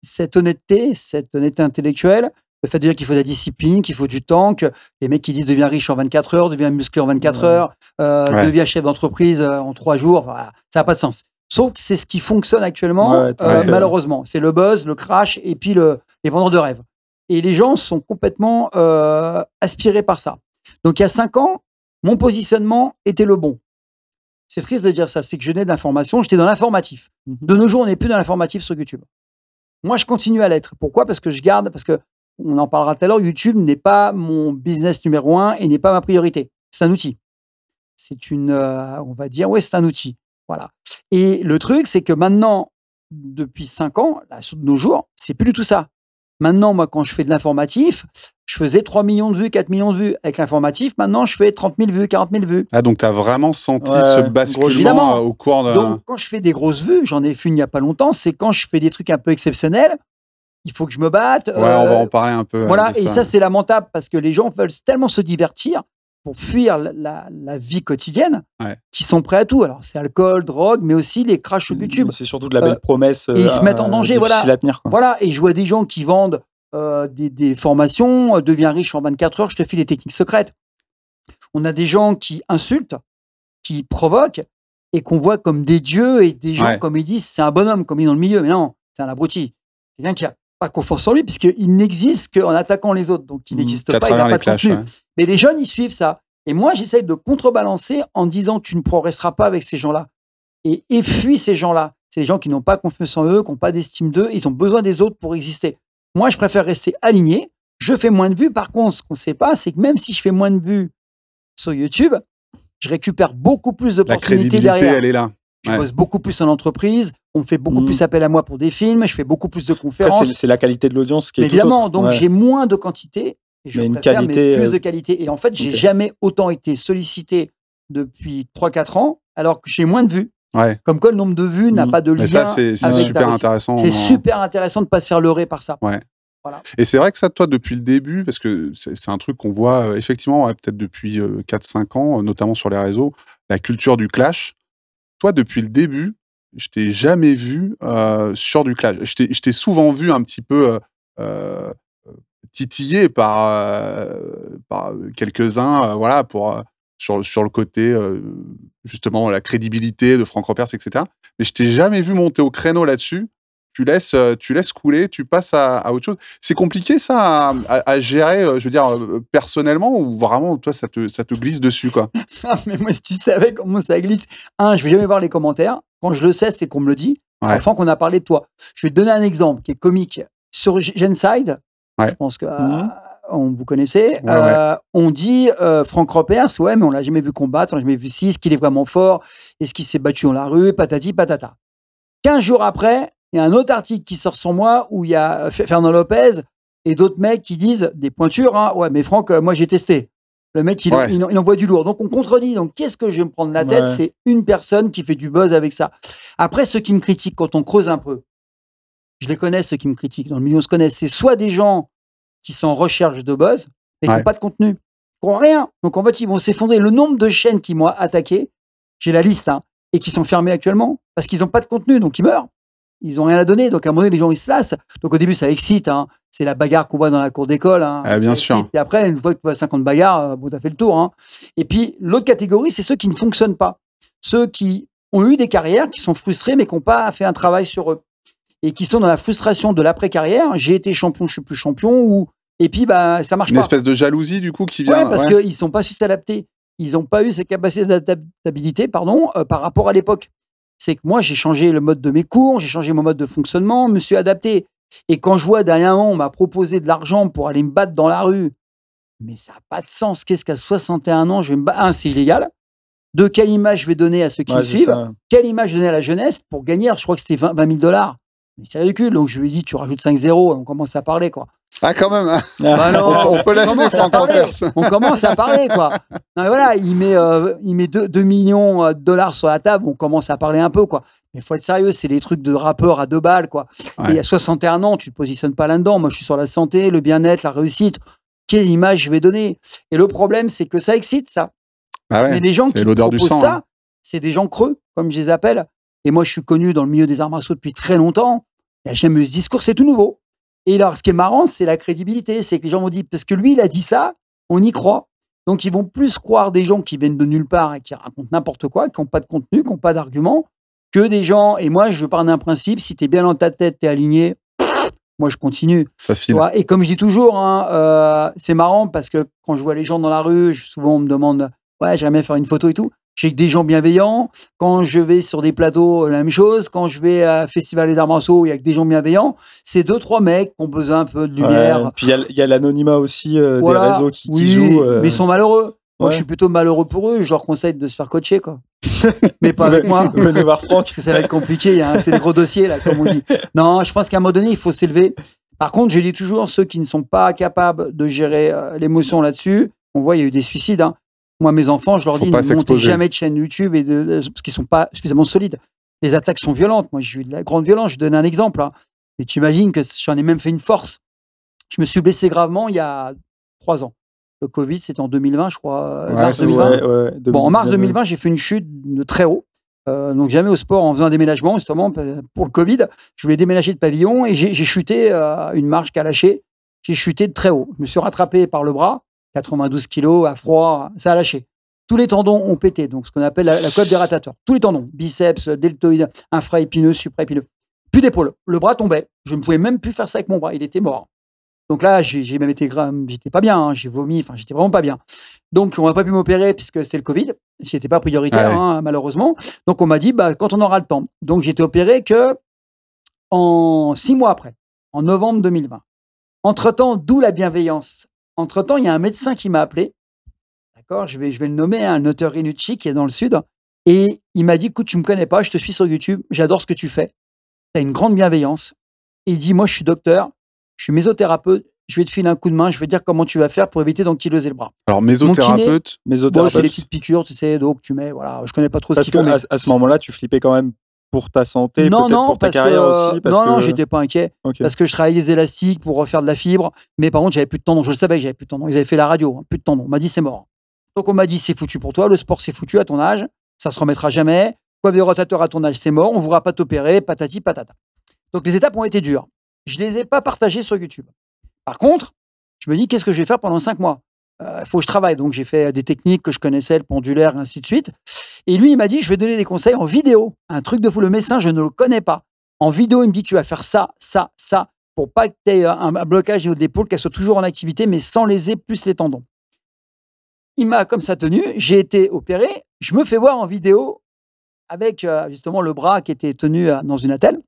cette honnêteté, cette honnêteté intellectuelle, le fait de dire qu'il faut de la discipline, qu'il faut du temps, que les mecs qui disent deviens riche en 24 heures, deviens musclé en 24 Ouais. heures, euh, Ouais. deviens chef d'entreprise euh, en trois jours, voilà, ça n'a pas de sens. Sauf que c'est ce qui fonctionne actuellement, Ouais, euh, malheureusement. C'est le buzz, le crash et puis le, les vendeurs de rêves. Et les gens sont complètement euh, aspirés par ça. Donc il y a cinq ans, mon positionnement était le bon. C'est triste de dire ça, c'est que je n'ai de l'information, j'étais dans l'informatif. De nos jours, on n'est plus dans l'informatif sur YouTube. Moi, je continue à l'être. Pourquoi? Parce que je garde, parce que on en parlera tout à l'heure, YouTube n'est pas mon business numéro un et n'est pas ma priorité. C'est un outil. C'est une, euh, on va dire, ouais, c'est un outil. Voilà. Et le truc, c'est que maintenant, depuis cinq ans, là, de nos jours, c'est plus du tout ça. Maintenant, moi, quand je fais de l'informatif, je faisais 3 millions de vues, 4 millions de vues. Avec l'informatif, maintenant, je fais 30 000 vues, 40 000 vues. Ah, donc tu as vraiment senti Ouais, ce basculement au cours de. Donc, quand je fais des grosses vues, j'en ai fait une il n'y a pas longtemps, c'est quand je fais des trucs un peu exceptionnels, il faut que je me batte. ouais, on va euh, en parler un peu. euh, voilà, et ça, c'est lamentable parce que les gens veulent tellement se divertir pour fuir la, vie quotidienne Ouais. qu'ils sont prêts à tout. Alors, c'est alcool, drogue, mais aussi les crashs sur YouTube. C'est surtout de la belle Euh, promesse. et ils se mettent en danger, voilà. difficile à tenir, quoi. Voilà, et je vois des gens qui vendent euh, des, des formations, euh, deviens riche en 24 heures, je te file les techniques secrètes. On a des gens qui insultent, qui provoquent, et qu'on voit comme des dieux, et des gens, Ouais. comme ils disent, c'est un bonhomme, comme il est dans le milieu. Mais non, c'est un abruti. Quelqu'un qui a pas confiance en lui, puisqu'il n'existe qu'en attaquant les autres. Donc, il Mhm. n'existe pas, il n'a pas de contenu. ouais. Mais les jeunes, ils suivent ça. Et moi, j'essaye de contrebalancer en disant tu ne progresseras pas avec ces gens-là. Et, et fuis ces gens-là. C'est les gens qui n'ont pas confiance en eux, qui n'ont pas d'estime d'eux, ils ont besoin des autres pour exister. Moi, je préfère rester aligné. Je fais moins de vues. Par contre, ce qu'on ne sait pas, c'est que même si je fais moins de vues sur YouTube, je récupère beaucoup plus La d'opportunités crédibilité, derrière. elle est là. Je Ouais. bosse beaucoup plus en entreprise. On me fait beaucoup Mhm. plus appel à moi pour des films. Je fais beaucoup plus de conférences. c'est- la qualité de l'audience qui est tout évidemment, autre. donc Ouais. j'ai moins de quantité et je Mais une qualité, mais plus euh, de qualité. Et en fait, j'ai ok. jamais autant été sollicité depuis 3-4 ans, alors que j'ai moins de vues. Ouais. Comme quoi, le nombre de vues n'a Mhm. pas de lien Mais ça, c'est super intéressant. C'est super intéressant de pas se faire leurrer par ça. Et c'est vrai que ça, toi, depuis le début, parce que c'est un truc qu'on voit euh, effectivement, ouais, peut-être depuis euh, 4-5 ans, euh, notamment sur les réseaux, la culture du clash. Toi, depuis le début, je t'ai jamais vu sur du clash. Je t'ai- souvent vu un petit peu titillé par, euh, par quelques-uns, euh, voilà, pour, euh, sur, sur le côté, justement, la crédibilité de Franck Repers, etc. Mais je t'ai jamais vu monter au créneau là-dessus. Tu laisses, tu laisses couler, tu passes à, à autre chose. C'est compliqué ça à, à- à gérer, je veux dire, personnellement, ou vraiment, toi, ça te, ça te glisse dessus, quoi? [LAUGHS] Mais moi, si tu savais comment ça glisse, un, je vais jamais voir les commentaires. Quand je le sais, c'est qu'on me le dit. Ouais. Enfin, qu'on a parlé de toi. Je vais te donner un exemple qui est comique. Sur Genside, Ouais. je pense que euh, on vous connaissez, Ouais, euh, on dit euh, Franck Repers, ouais, mais on l'a jamais vu combattre, on l'a jamais vu si, est-ce qu'il est vraiment fort, est-ce qu'il s'est battu dans la rue, patati patata. 15 jours après, il y a un autre article qui sort sur moi où il y a Fernand Lopez et d'autres mecs qui disent des pointures, hein, ouais, mais Franck, euh, moi j'ai testé. Le mec, il, Ouais. il, il envoie du lourd. Donc, on contredit. Donc, qu'est-ce que je vais me prendre la tête? Ouais. C'est une personne qui fait du buzz avec ça. Après, ceux qui me critiquent, quand on creuse un peu, je les connais, ceux qui me critiquent. Dans le milieu, on se connaît. C'est soit des gens qui sont en recherche de buzz, mais qui Ouais. n'ont pas de contenu, qui n'ont rien. Donc, en fait, ils vont s'effondrer. Le nombre de chaînes qui m'ont attaqué, j'ai la liste, hein, et qui sont fermées actuellement parce qu'ils n'ont pas de contenu. Donc, ils meurent. Ils n'ont rien à donner. Donc, à un moment donné, les gens, ils se lassent. Donc, au début, ça excite. hein. C'est la bagarre qu'on voit dans la cour d'école. hein. Ah, bien Ça sûr. excite. Et après, une fois que tu vois 50 bagarres, euh, bon, t'as fait le tour. Et puis, l'autre catégorie, c'est ceux qui ne fonctionnent pas. Ceux qui ont eu des carrières, qui sont frustrés, mais qui n'ont pas fait un travail sur eux. Et qui sont dans la frustration de l'après-carrière. J'ai été champion, je suis plus champion. Ou... Et puis, bah, ça marche Une pas. espèce de jalousie, du coup, qui vient. Ouais, parce ouais. qu'ils ne sont pas su s'adapter. Ils n'ont pas eu ces capacités d'adaptabilité pardon, euh, par rapport à l'époque. C'est que moi, j'ai changé le mode de mes cours, j'ai changé mon mode de fonctionnement, me suis adapté. Et quand je vois dernièrement, on m'a proposé de l'argent pour aller me battre dans la rue, mais ça n'a pas de sens. Qu'est-ce qu'à 61 ans, je vais me battre Un, c'est illégal. Deux, quelle image je vais donner à ceux qui Ouais, me suivent ça. Quelle image donner à la jeunesse pour gagner Je crois que c'était 20, 20 000 dollars. Mais c'est ridicule. Donc je lui ai dit, tu rajoutes 5 zéros, on commence à parler. quoi. Ah, quand même, hein. Bah non, on, on peut l'acheter, Franck. On commence à parler, quoi. Non, mais voilà, il met, euh, il met 2, millions euh, de dollars sur la table, on commence à parler un peu, quoi. Mais faut être sérieux, c'est les trucs de rappeurs à deux balles, quoi. Ouais. Et à 61 ans, tu te positionnes pas là-dedans. Moi, je suis sur la santé, le bien-être, la réussite. Quelle image je vais donner? Et le problème, c'est que ça excite, ça. Ah ouais, Mais les gens qui l'odeur du proposent sang, ça, hein. c'est des gens creux, comme je les appelle. Et moi, je suis connu dans le milieu des arts martiaux depuis très longtemps. Il a jamais eu ce discours, c'est tout nouveau. Et alors, ce qui est marrant, c'est la crédibilité. C'est que les gens m'ont dit, parce que lui, il a dit ça, on y croit. Donc, ils vont plus croire des gens qui viennent de nulle part et qui racontent n'importe quoi, qui n'ont pas de contenu, qui n'ont pas d'argument, que des gens. Et moi, je pars d'un principe si tu es bien dans ta tête, tu es aligné, moi, je continue. Ça file. et comme je dis toujours, hein, euh, c'est marrant parce que quand je vois les gens dans la rue, je- souvent on me demande Ouais, j'aimerais faire une photo et tout. J'ai que des gens bienveillants. Quand je vais sur des plateaux, la même chose. Quand je vais à Festival des Arts Marceaux, il y a que des gens bienveillants. C'est deux, trois mecs qui ont besoin un peu de lumière. Ouais, Puis il y a- l'anonymat aussi euh, Voilà. des réseaux qui, qui oui, jouent. euh, mais ils sont malheureux. Moi, ouais. je suis plutôt malheureux pour eux. Je leur conseille de se faire coacher, quoi. [LAUGHS] mais pas avec moi. [LAUGHS] Venez voir Franck. parce que ça va être compliqué. hein. C'est des gros dossiers, là, comme on dit. Non, je pense qu'à un moment donné, il faut s'élever. Par contre, je dis toujours, ceux qui ne sont pas capables de gérer euh, l'émotion là-dessus, on voit, il y a eu des suicides. hein. Moi, mes enfants, je leur Faut dis, ne montez jamais de chaîne YouTube et de, de- parce qu'ils sont pas suffisamment solides. Les attaques sont violentes. Moi, j'ai eu de la grande violence. Je donne un exemple. hein. Et tu imagines que j'en ai même fait une force. Je me suis blessé gravement il y a trois ans. Le Covid, c'était en 2020, je crois. euh, Ouais, mars c'est 2020. Ouais, ouais, Bon, en mars 2019, 2020, j'ai fait une chute de très haut. Euh, donc, jamais au sport en faisant un déménagement, justement, pour le Covid. Je voulais déménager de pavillon et j'ai chuté à une marche qui a lâché. J'ai chuté de très haut. Je me suis rattrapé par le bras, 92 kilos, à froid, ça a lâché. Tous les tendons ont pété, donc ce qu'on appelle la, la coiffe des ratateurs. Tous les tendons, biceps, deltoïde, infraépineux, supraépineux. Plus d'épaule. Le bras tombait. Je ne pouvais même plus faire ça avec mon bras. Il était mort. Donc là, j'ai même été j'étais pas bien, hein, j'ai vomi, enfin j'étais vraiment pas bien. Donc on n'a pas pu m'opérer puisque c'était le Covid, c'était pas prioritaire Ah ouais. hein, malheureusement. Donc on m'a dit bah quand on aura le temps. Donc j'ai été opéré que en six mois après, en novembre 2020. Entre temps, d'où la bienveillance. Entre temps, il y a un médecin qui m'a appelé. D'accord, je vais je vais le nommer, un auteur Inucci qui est dans le sud, et il m'a dit écoute, tu me connais pas, je te suis sur YouTube, j'adore ce que tu fais, tu as une grande bienveillance. Et il dit moi je suis docteur, je suis mésothérapeute, je vais te filer un coup de main, je vais te dire comment tu vas faire pour éviter d'ankyloser le bras. Alors, mésothérapeute, Bon, c'est Mésothérapeute. les petites piqûres, tu sais, donc tu mets, voilà, je connais pas trop ce Parce qu'ils font. mais- à, à ce moment-là, tu flippais quand même pour ta santé, non, non, pour ta carrière que, aussi. Parce non, que... non, j'étais pas inquiet parce que je travaillais les élastiques pour refaire de la fibre, mais par contre, j'avais plus de tendons. Je le savais j'avais plus de tendons. Ils avaient fait la radio, hein, plus de tendons. On m'a dit c'est mort. Donc on m'a dit c'est foutu pour toi, le sport c'est foutu à ton âge, ça se remettra jamais. Quoi des rotateurs à ton âge, c'est mort, on ne voudra pas t'opérer, patati patata. Donc les étapes ont été dures. Je les ai pas partagées sur YouTube. Par contre, je me dis qu'est-ce que je vais faire pendant cinq mois? Il faut que je travaille. Donc j'ai fait des techniques que je connaissais, le pendulaire, et ainsi de suite. Et lui, il m'a dit je vais donner des conseils en vidéo. Un truc de fou. Le médecin, je ne le connais pas. En vidéo, il me dit tu vas faire ça, ça, ça, pour pas que tu aies un, blocage au niveau de l'épaule, qu'elle soit toujours en activité, mais sans léser plus les tendons. Il m'a comme ça tenu, j'ai été opéré, je me fais voir en vidéo avec euh, justement le bras qui était tenu euh, dans une attelle.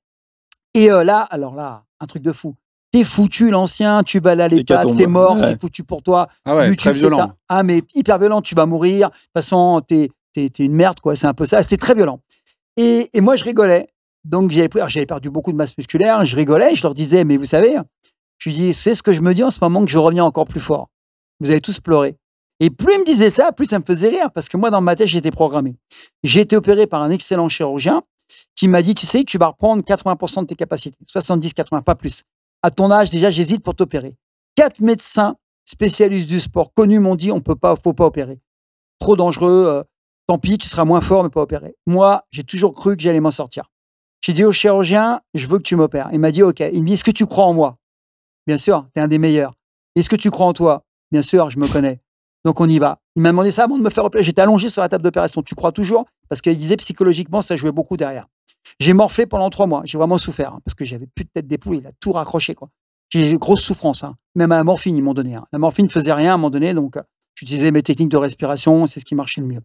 Et euh, là, alors là, un truc de fou. T'es foutu, l'ancien, tu vas aller à l'EHPAD, Hécatombe. t'es mort, Ouais. c'est foutu pour toi. ah ouais, très c'est violent. un- Ah, mais hyper violent, tu vas mourir. De toute façon, t'es es, une merde, quoi. C'est un peu ça. C'était très violent. Et, moi, je rigolais. Donc, j'avais perdu beaucoup de masse musculaire. Je rigolais. Je leur disais, mais vous savez, je lui dis, c'est ce que je me dis en ce moment que je reviens encore plus fort. Vous allez tous pleurer. Et plus il me disait ça, plus ça me faisait rire parce que moi, dans ma tête, j'étais programmé. J'ai été opéré par un excellent chirurgien qui m'a dit, tu sais, tu vas reprendre 80% de tes capacités. 70, 80, pas plus. À ton âge, déjà, j'hésite pour t'opérer. Quatre médecins spécialistes du sport connus m'ont dit, on peut pas, faut pas opérer. Trop dangereux. euh, tant pis, tu seras moins fort, mais pas opérer. Moi, j'ai toujours cru que j'allais m'en sortir. J'ai dit au chirurgien, je veux que tu m'opères. Il m'a dit, OK. Il me dit, est-ce que tu crois en moi? Bien sûr, tu es un des meilleurs. Est-ce que tu crois en toi? Bien sûr, je me connais. Donc on y va. Il m'a demandé ça avant de me faire opérer. J'étais allongé sur la table d'opération. Tu crois toujours? Parce qu'il disait psychologiquement, ça jouait beaucoup derrière. J'ai morflé pendant trois mois. J'ai vraiment souffert hein, parce que j'avais plus de tête d'épaule. Il a tout raccroché. quoi. J'ai eu grosse souffrance. hein. Même à la morphine, ils m'ont donné. hein. La morphine ne faisait rien à un moment donné. Donc euh, j'utilisais mes techniques de respiration. C'est ce qui marchait le mieux.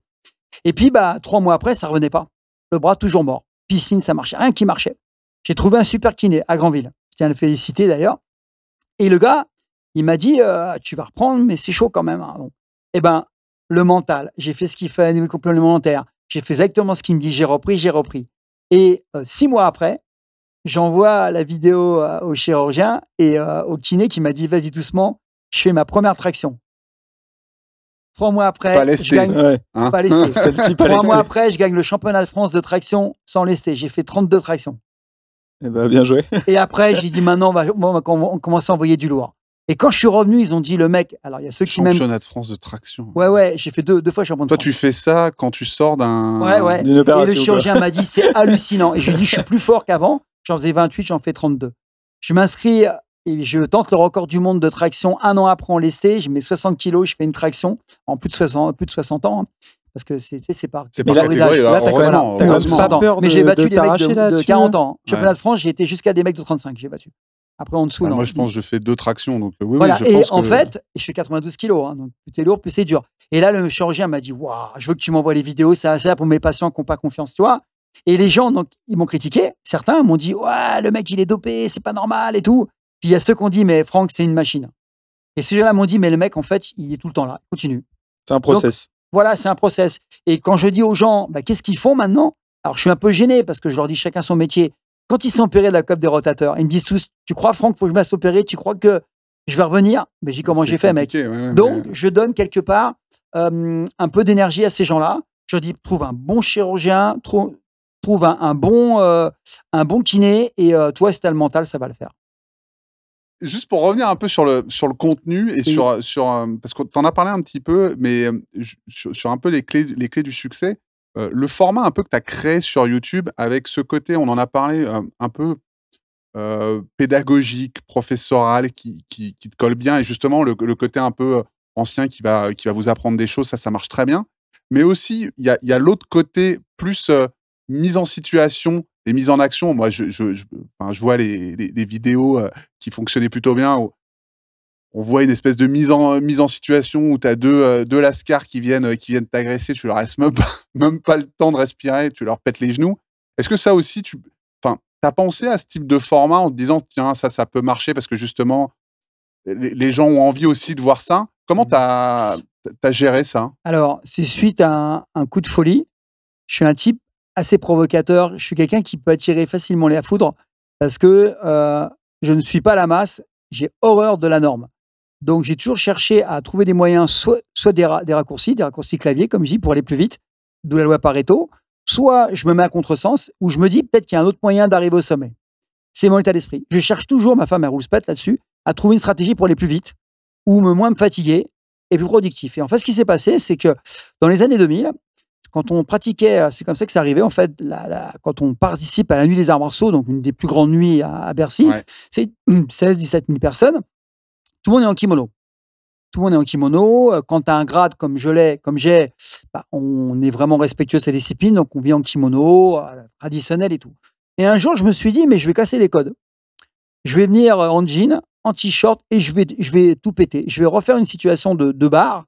Et puis, bah, trois mois après, ça revenait pas. Le bras toujours mort. Piscine, ça marchait. Rien qui marchait. J'ai trouvé un super kiné à Granville. Je tiens à le féliciter d'ailleurs. Et le gars, il m'a dit euh, Tu vas reprendre, mais c'est chaud quand même. hein. Eh ben, le mental, j'ai fait ce qu'il fait à niveau complémentaire. J'ai fait exactement ce qu'il me dit. J'ai repris, j'ai repris. Et euh, six mois après, j'envoie la vidéo euh, au chirurgien et au kiné qui m'a dit Vas-y doucement, je fais ma première traction. Trois mois après, Pas je gagne Ouais. hein. pas lesté. Celle-ci, pas Trois lesté. mois après, je gagne le championnat de France de traction sans lester. J'ai fait 32 tractions. Eh ben, bien joué. Et après, j'ai dit maintenant, on va, on va com- on commence à envoyer du lourd. Et quand je suis revenu, ils ont dit le mec. Alors, il y a ceux qui m'aiment. Championnat de France de traction. Ouais, ouais, j'ai fait deux, deux fois champion de Toi, France. tu fais ça quand tu sors d'un. Ouais, ouais. Et le chirurgien m'a dit c'est hallucinant. Et je lui ai dit je suis plus fort qu'avant. J'en faisais 28, j'en fais 32. Je m'inscris et je tente le record du monde de traction un an après en lesté. Je mets 60 kilos, je fais une traction en plus de 60, plus de 60 ans. hein. Parce que c'est c'est par, C'est par catégorie Là, t'as quand même- heureusement. même heureusement. pas peur mais j'ai de battu des mecs de, de là-dessus, 40 ans. Championnat Ouais. de France, j'ai été jusqu'à des mecs de 35, j'ai battu. Après, en dessous, Bah, non. moi, je pense que je fais deux tractions. Donc, euh, oui, Voilà. oui, je et pense en que- fait, je fais 92 kilos. hein, donc, plus t'es lourd, plus c'est dur. Et là, le chirurgien m'a dit Waouh, je veux que tu m'envoies les vidéos. C'est ça pour mes patients qui n'ont pas confiance, toi. Et les gens, donc, ils m'ont critiqué. Certains m'ont dit Ouais, le mec, il est dopé, c'est pas normal et tout. Puis il y a ceux qui ont dit Mais Franck, c'est une machine. Et ces gens-là m'ont dit Mais le mec, en fait, il est tout le temps là. Il continue. C'est un process. Voilà, c'est un process. Et quand je dis aux gens, bah, qu'est-ce qu'ils font maintenant? Alors, je suis un peu gêné parce que je leur dis chacun son métier. Quand ils sont opérés de la COP des rotateurs, ils me disent tous Tu crois, Franck, faut que je me fasse opérer? Tu crois que je vais revenir Mais j'ai dit Comment j'ai fait, mec? compliqué, ouais, ouais, Donc, mais- je donne quelque part euh, un peu d'énergie à ces gens-là. Je dis Trouve un bon chirurgien, trou- trouve un, un bon, euh, un bon kiné, et euh, toi, si tu as le mental, ça va le faire. Juste pour revenir un peu sur le, sur le contenu et Oui. sur, sur euh, parce que tu en as parlé un petit peu, mais euh, sur, sur un peu les clés, les clés du succès, euh, le format un peu que tu as créé sur YouTube avec ce côté, on en a parlé euh, un peu euh, pédagogique, professoral, qui, qui, qui te colle bien et justement le, le côté un peu ancien qui va, qui va vous apprendre des choses, ça, ça marche très bien. Mais aussi, il y a, y a l'autre côté plus mise en situation et mise en action. Moi, je, je, je, enfin, je vois les, les, les vidéos euh, qui fonctionnaient plutôt bien. où on voit une espèce de mise en, mise en situation où tu as deux, euh, deux lascars qui viennent euh, qui viennent t'agresser, tu leur laisses même pas, [LAUGHS] même pas le temps de respirer, tu leur pètes les genoux. Est-ce que ça aussi, tu enfin, as pensé à ce type de format en te disant, tiens, ça, ça peut marcher parce que justement, les, les gens ont envie aussi de voir ça? Comment Mmh. tu as, géré ça? Alors, c'est suite à un, un coup de folie. Je suis un type assez provocateur. Je suis quelqu'un qui peut attirer facilement les foudres parce que euh, je ne suis pas la masse. J'ai horreur de la norme. Donc, j'ai toujours cherché à trouver des moyens, soit, des, des raccourcis, des raccourcis clavier, comme je dis, pour aller plus vite, d'où la loi Pareto, soit je me mets à contresens, ou je me dis peut-être qu'il y a un autre moyen d'arriver au sommet. C'est mon état d'esprit. Je cherche toujours, ma femme, elle roule spette là-dessus, à trouver une stratégie pour aller plus vite, ou me moins me fatiguer, et plus productif. Et en fait, ce qui s'est passé, c'est que dans les années 2000, quand on pratiquait, euh, c'est comme ça que c'est arrivé, en fait, la- la- quand on participe à la nuit des arts marceaux, donc une des plus grandes nuits à, à Bercy, Ouais. c'est [CLEARS THROAT] 16-17 000 personnes, tout le monde est en kimono. Tout le monde est en kimono. Euh, Quand tu as un grade comme je l'ai, comme j'ai, bah, on est vraiment respectueux de sa discipline, donc on vit en kimono, euh, traditionnel et tout. Et un jour, je me suis dit, mais je vais casser les codes. Je vais venir en jean, en t-shirt, et je vais, je vais tout péter. Je vais refaire une situation de, de bar,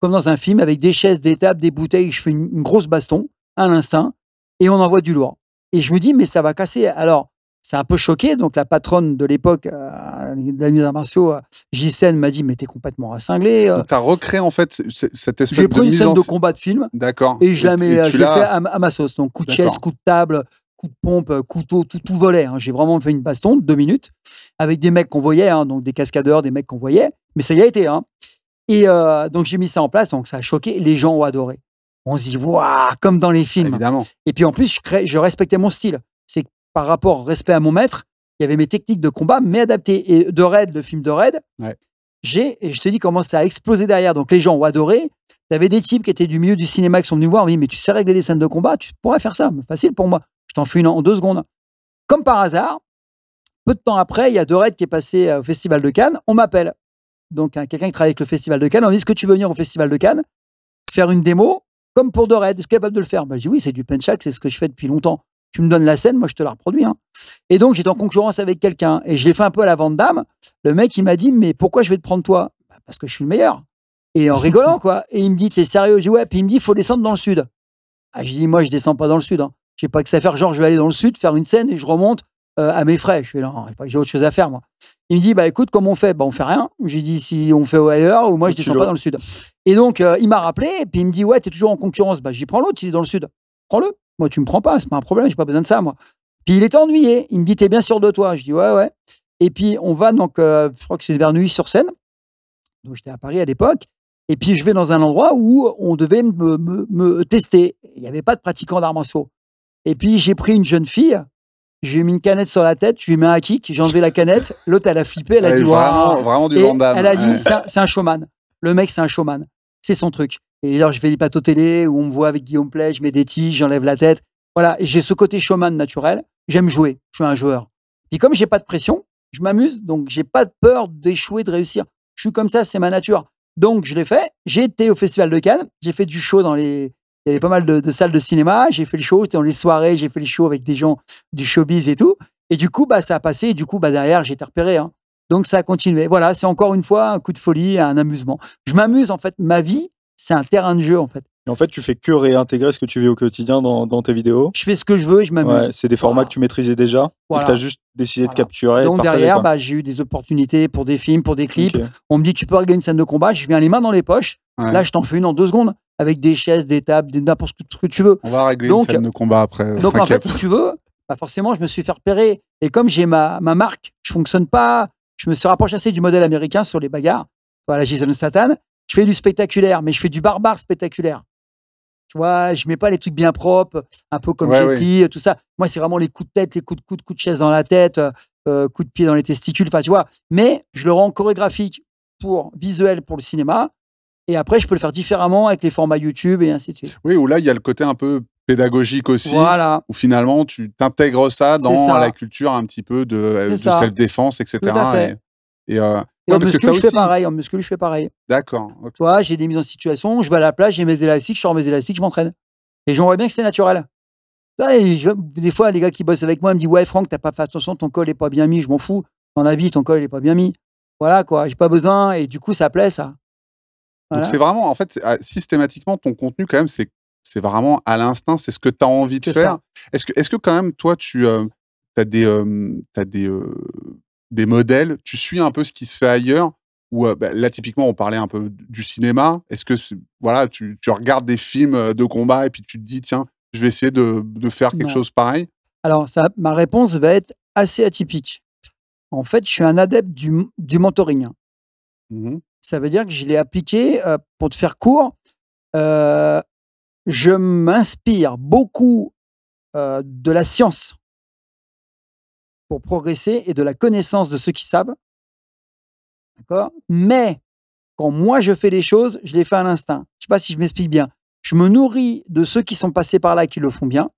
comme dans un film, avec des chaises, des tables, des bouteilles. Je fais une, une grosse baston, à l'instinct, et on envoie du lourd. Et je me dis, mais ça va casser. Alors, c'est un peu choqué. Donc, la patronne de l'époque, euh, de la arts martiaux, euh, Ghislaine, m'a dit, mais t'es complètement cinglé. euh. Tu as recréé en fait cette espèce J'ai de pris une mise scène en de combat de film D'accord. et je la mets, je l'ai fait à, ma- à ma sauce. Donc, coup de chaise, coup de table, coup de pompe, couteau, tout, tout volait. hein. J'ai vraiment fait une baston de deux minutes avec des mecs qu'on voyait, hein, donc des cascadeurs, des mecs qu'on voyait. Mais ça y a été. Hein. Et euh, donc, j'ai mis ça en place. Donc, ça a choqué. Les gens ont adoré. On se dit, waouh, comme dans les films. Évidemment. Et puis en plus, je, crée- je respectais mon style. C'est par rapport au respect à mon maître, il y avait mes techniques de combat, mais adaptées. Et de Raid, le film de Raid, Ouais. j'ai, et je te dis comment ça a explosé derrière. Donc les gens ont adoré. Tu avais des types qui étaient du milieu du cinéma qui sont venus me voir. Oui, mais tu sais régler les scènes de combat, tu pourrais faire ça. Facile pour moi. Je t'en fais une en deux secondes. Comme par hasard, peu de temps après, il y a De Raid qui est passé euh, au Festival de Cannes. On m'appelle. Donc un- quelqu'un qui travaille avec le Festival de Cannes. On dit Est-ce que tu veux venir au Festival de Cannes faire une démo comme pour de Raid Est-ce que tu capable de le faire? Bah, Je dis oui, c'est du penchak, c'est ce que je fais depuis longtemps. Tu me donnes la scène, moi je te la reproduis. hein. Et donc j'étais en concurrence avec quelqu'un et je l'ai fait un peu à la vente d'âme. Le mec il m'a dit mais pourquoi je vais te prendre toi? Bah, Parce que je suis le meilleur. Et en rigolant quoi. Et il me dit t'es sérieux? Je dis ouais. Puis il me dit il faut descendre dans le sud. Ah, je dis moi je descends pas dans le sud. Hein. J'ai pas que ça à faire. Genre je vais aller dans le sud faire une scène et je remonte euh, à mes frais. Je j'ai pas- j'ai autre chose à faire moi. Il me dit bah écoute comment on fait Bah on fait rien. J'ai dit si on fait ailleurs ou moi je Tu descends pas dans le sud. Et donc euh, il m'a rappelé et puis il me dit ouais t'es toujours en concurrence. Bah j'y prends l'autre il est dans le sud. Prends-le. Moi tu me prends pas c'est pas un problème j'ai pas besoin de ça moi. Puis il était ennuyé. Il me dit t'es bien sûr de toi. Je dis ouais ouais. Et puis on va donc euh, je crois que c'est vers Neuilly-sur-Seine. Donc j'étais à Paris à l'époque. Et puis je vais dans un endroit où on devait me, me- me tester. Il n'y avait pas de pratiquant d'arts martiaux. Et puis j'ai pris une jeune fille, je lui ai mis une canette sur la tête, je lui mis un kick, j'ai enlevé la canette. L'autre, elle a flippé, elle a dit vraiment, vraiment du Et elle a dit c'est un, showman. Le mec, c'est un showman. C'est son truc. Et alors, je fais des plateaux télé où on me voit avec Guillaume Play, je mets des tiges, j'enlève la tête. Voilà, Et j'ai ce côté showman naturel. J'aime jouer. Je suis un joueur. Puis comme j'ai pas de pression, je m'amuse, donc j'ai pas de peur d'échouer, de réussir. Je suis comme ça, c'est ma nature. Donc je l'ai fait. J'ai été au Festival de Cannes. J'ai fait du show dans les. Il y avait pas mal de, de salles de cinéma. J'ai fait le show j'étais dans les soirées. J'ai fait le show avec des gens du showbiz et tout. Et du coup, bah ça a passé. Et du coup, bah derrière, j'ai été repéré. hein. Donc ça a continué. Voilà, c'est encore une fois un coup de folie, un amusement. Je m'amuse en fait. Ma vie, c'est un terrain de jeu en fait. Et en fait, tu fais que réintégrer ce que tu vis au quotidien dans, dans tes vidéos. Je fais ce que je veux et je m'amuse. Ouais, c'est des formats Voilà. que tu maîtrisais déjà. Voilà. Tu as juste décidé Voilà. de capturer. et de Donc partager, derrière, bah, j'ai eu des opportunités pour des films, pour des clips. On me dit tu peux régler une scène de combat. Je viens les mains dans les poches. Ouais. Là, je t'en fais une en deux secondes avec des chaises, des tables, des- n'importe ce que tu veux. On va régler Donc- une de combat après. Donc en fait, si tu veux, bah forcément, je me suis fait repérer. Et comme j'ai ma, ma marque, je fonctionne pas. Je me suis rapproché assez du modèle américain sur les bagarres. Voilà, Jason Statham. Je fais du spectaculaire, mais je fais du barbare spectaculaire. Tu vois, je mets pas les trucs bien propres, un peu comme Ouais, Jet tout ça. Moi, c'est vraiment les coups de tête, les coups de coude, coups de chaise dans la tête, euh, euh, coups de pied dans les testicules. Enfin, tu vois. Mais je le rends chorégraphique pour visuel pour le cinéma. Et après, je peux le faire différemment avec les formats YouTube et ainsi de suite. Oui, où là, il y a le côté un peu pédagogique aussi. Voilà. Où finalement, tu t'intègres ça dans ça. la culture un petit peu de, ça. self-défense, etc. Tout à fait. Et, et, euh, Et ouais, en parce que ça je fais pareil. En muscu, je fais pareil. D'accord. ok. Tu vois, j'ai des mises en situation, je vais à la plage, j'ai mes élastiques, je sors mes élastiques, je m'entraîne. Et j'en vois bien que c'est naturel. Ouais, et je- des fois, les gars qui bossent avec moi me disent Ouais, Franck, t'as pas fait attention, ton col est pas bien mis, je m'en fous. Dans la vie, ton col est pas bien mis. Voilà quoi, j'ai pas besoin et du coup ça plaît ça. Donc c'est vraiment, en fait, ah, systématiquement, ton contenu, quand même, c'est c'est vraiment à l'instinct, c'est ce que tu as envie de faire. Est-ce que, est que quand même, toi, tu as des, euh, t'as des, euh, des modèles, tu suis un peu ce qui se fait ailleurs ou euh, bah, là, typiquement, on parlait un peu du cinéma. Est-ce que voilà, tu, tu regardes des films euh, de combat et puis tu te dis, tiens, je vais essayer de, de faire quelque Non. chose pareil? Alors ça, ma réponse va être assez atypique. En fait, je suis un adepte du, du mentoring. Mhm. Ça veut dire que je l'ai appliqué, euh, pour te faire court, euh, je m'inspire beaucoup euh, de la science pour progresser et de la connaissance de ceux qui savent. D'accord? Mais quand moi je fais les choses, je les fais à l'instinct. Je sais pas si je m'explique bien. Je me nourris de ceux qui sont passés par là et qui le font bien.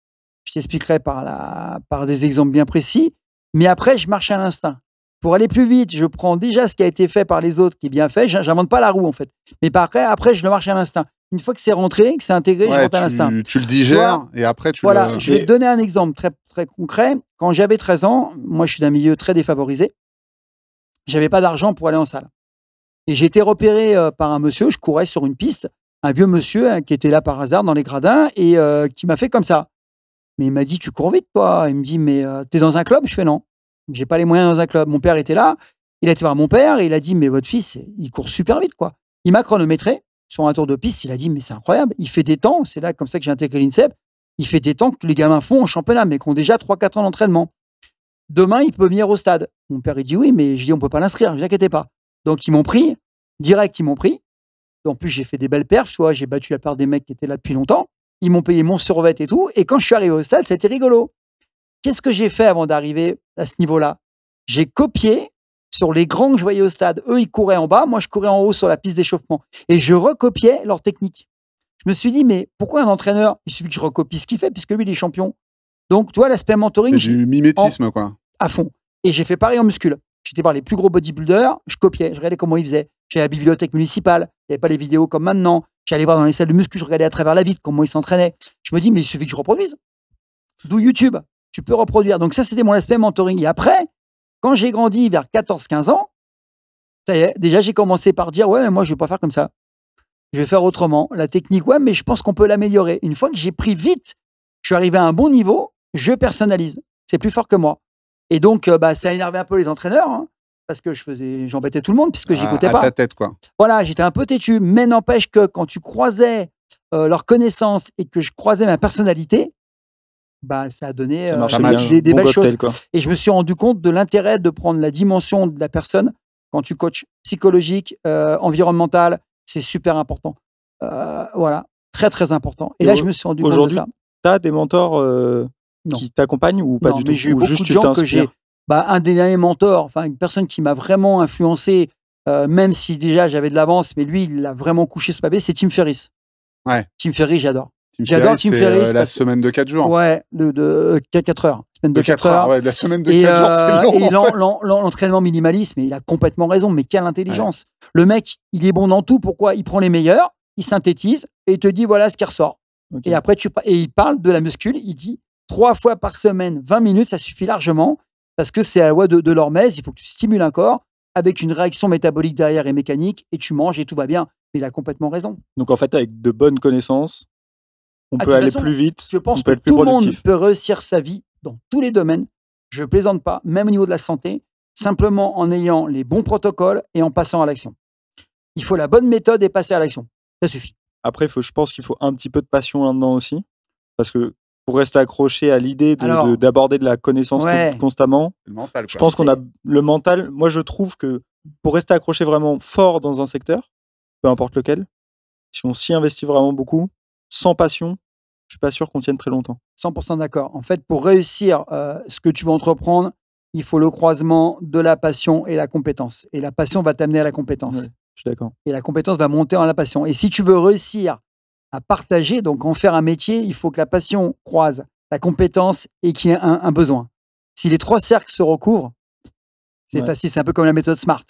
Je t'expliquerai par, la, par des exemples bien précis. Mais après, je marche à l'instinct. Pour aller plus vite, je prends déjà ce qui a été fait par les autres, qui est bien fait. Je n'invente pas la roue, en fait. Mais par après, après, je le marche à l'instinct. Une fois que c'est rentré, que c'est intégré, je Ouais, rentre à l'instinct. tu, le digères et après, tu Voilà, le... je vais te donner un exemple très, très concret. Quand j'avais 13 ans, moi je suis d'un milieu très défavorisé, j'avais pas d'argent pour aller en salle. Et j'ai été repéré euh, par un monsieur, je courais sur une piste, un vieux monsieur hein, qui était là par hasard dans les gradins et euh, qui m'a fait comme ça. Mais il m'a dit, tu cours vite toi? Il me dit, mais euh, t'es dans un club? Je fais non. J'ai pas les moyens dans un club. Mon père était là, il a été voir mon père et il a dit, mais votre fils, il court super vite quoi. Il m'a chronométré sur un tour de piste, il a dit, mais c'est incroyable, il fait des temps, c'est là comme ça que j'ai intégré l'INSEP, il fait des temps que les gamins font en championnat, mais qui ont déjà 3-4 ans d'entraînement. Demain, il peut venir au stade. Mon père, il dit oui, mais je dis, on peut pas l'inscrire, vous inquiétez pas. Donc, ils m'ont pris, direct, ils m'ont pris. En plus, j'ai fait des belles perfs, j'ai battu la part des mecs qui étaient là depuis longtemps. Ils m'ont payé mon survêt et tout. Et quand je suis arrivé au stade, c'était rigolo. Qu'est-ce que j'ai fait avant d'arriver à ce niveau-là? J'ai copié sur les grands que je voyais au stade. Eux, ils couraient en bas, moi, je courais en haut sur la piste d'échauffement. Et je recopiais leur technique. Je me suis dit, mais pourquoi un entraîneur Il suffit que je recopie ce qu'il fait, puisque lui, il est champion. Donc, tu vois, l'aspect mentoring, C'est j'ai- du mimétisme, quoi. à fond. Et j'ai fait pareil en muscule. J'étais voir les plus gros bodybuilders, je copiais, je regardais comment ils faisaient. J'allais à la bibliothèque municipale, il n'y avait pas les vidéos comme maintenant. J'allais voir dans les salles de muscu, je regardais à travers la vitre comment ils s'entraînaient. Je me dis, mais il suffit que je reproduise. D'où YouTube, tu peux reproduire. Donc ça, c'était mon aspect mentoring. Et après, quand j'ai grandi vers 14-15 ans, ça y est, déjà j'ai commencé par dire, ouais, mais moi je vais pas faire comme ça. Je vais faire autrement. La technique, ouais, mais je pense qu'on peut l'améliorer. Une fois que j'ai pris vite, je suis arrivé à un bon niveau, je personnalise. C'est plus fort que moi. Et donc, euh, bah, ça a énervé un peu les entraîneurs, hein, parce que je faisais, j'embêtais tout le monde puisque À- j'écoutais à pas. ta tête, quoi. Voilà, j'étais un peu têtu, mais n'empêche que quand tu croisais euh, leurs connaissances et que je croisais ma personnalité, bah, ça a donné Ça euh, bien. des, des Bon belles choses. quoi. Et je me suis rendu compte de l'intérêt de prendre la dimension de la personne quand tu coaches psychologique, euh, environnemental, c'est super important. Euh, voilà, très très important. Et, Et là, je me suis rendu compte de ça. Tu as des mentors qui t'accompagnent ou pas non, du mais tout j'ai eu Ou beaucoup juste de gens que j'ai. Bah, un des derniers mentors, enfin une personne qui m'a vraiment influencé, même si déjà j'avais de l'avance, mais lui, il l'a vraiment couché ce papier, c'est Tim Ferriss. Ouais. Tim Ferriss, j'adore. J'adore Tim c'est, Ferriss euh, la semaine de 4 jours. Ouais, de, de 4 heures. Semaine de, de 4 4 heures. heures. Ouais, la semaine de Et, 4 jours, euh, c'est long. et l'entraînement minimaliste, mais il a complètement raison. Mais quelle intelligence Le mec, il est bon dans tout. Pourquoi Il prend les meilleurs, il synthétise et il te dit voilà ce qui ressort. Et après, tu et il parle de la muscule. Il dit trois fois par semaine, 20 minutes, ça suffit largement parce que c'est la loi de, de l'hormèse. Il faut que tu stimules un corps avec une réaction métabolique derrière et mécanique et tu manges et tout va bien. Mais il a complètement raison. Donc en fait, avec de bonnes connaissances, on Ah, peut aller façon, plus vite. Je pense on peut que tout le monde peut réussir sa vie dans tous les domaines. Je plaisante pas, même au niveau de la santé, simplement en ayant les bons protocoles et en passant à l'action. Il faut la bonne méthode et passer à l'action. Ça suffit. Après, faut, je pense qu'il faut un petit peu de passion là-dedans aussi. Parce que pour rester accroché à l'idée de- Alors, de- d'aborder de, la connaissance ouais. constamment, C'est le mental, je pense qu'on a le mental. Moi, je trouve que pour rester accroché vraiment fort dans un secteur, peu importe lequel, si on s'y investit vraiment beaucoup, sans passion, je suis pas sûr qu'on tienne très longtemps. 100% d'accord. En fait, pour réussir euh, ce que tu veux entreprendre, il faut le croisement de la passion et la compétence. Et la passion va t'amener à la compétence. Ouais. Je suis d'accord. et la compétence va monter en la passion. Et si tu veux réussir à partager, donc en faire un métier, il faut que la passion croise la compétence et qu'il y ait un, un besoin. Si les trois cercles se recouvrent, c'est Ouais. facile, c'est un peu comme la méthode SMART.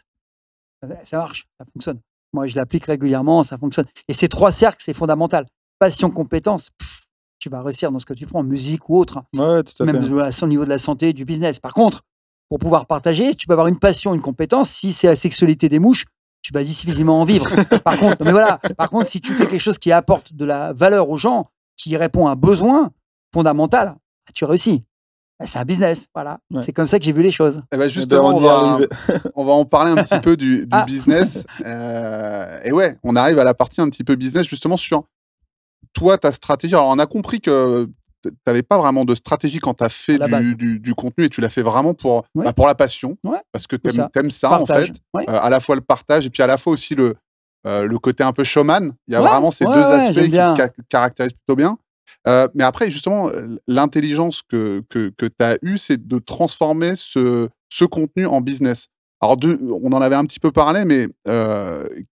Ça marche, ça fonctionne. Moi, je l'applique régulièrement, ça fonctionne. Et ces trois cercles, c'est fondamental. Passion, compétence, pff, tu vas réussir dans ce que tu prends, musique ou autre. Ouais, tout à même fait. à son niveau de la santé, du business. Par contre, pour pouvoir partager. Tu peux avoir une passion, une compétence. Si c'est la sexualité des mouches, tu vas difficilement en vivre. [LAUGHS] par contre, mais voilà. Par contre, si tu fais quelque chose qui apporte de la valeur aux gens, qui répond à un besoin fondamental, tu réussis. C'est un business, voilà. Ouais. C'est comme ça que j'ai vu les choses. Eh ben justement, on va, arrive. [LAUGHS] on va en parler un petit peu du, du Ah. business. [LAUGHS] Euh, et ouais, on arrive à la partie un petit peu business, justement sur toi, ta stratégie. Alors, on a compris que tu n'avais pas vraiment de stratégie quand tu as fait du, du- du contenu et tu l'as fait vraiment pour, Ouais. bah, pour la passion. Ouais, Parce que tu ça. aimes, ça, Partage. en fait. Ouais. Euh, à la fois le partage et puis à la fois aussi le, euh, le côté un peu showman. Il y a vraiment ces deux aspects qui ca- caractérisent plutôt bien. Euh, mais après, justement, l'intelligence que, que, que tu as eue, c'est de transformer ce, ce contenu en business. Alors, de- on en avait un petit peu parlé, mais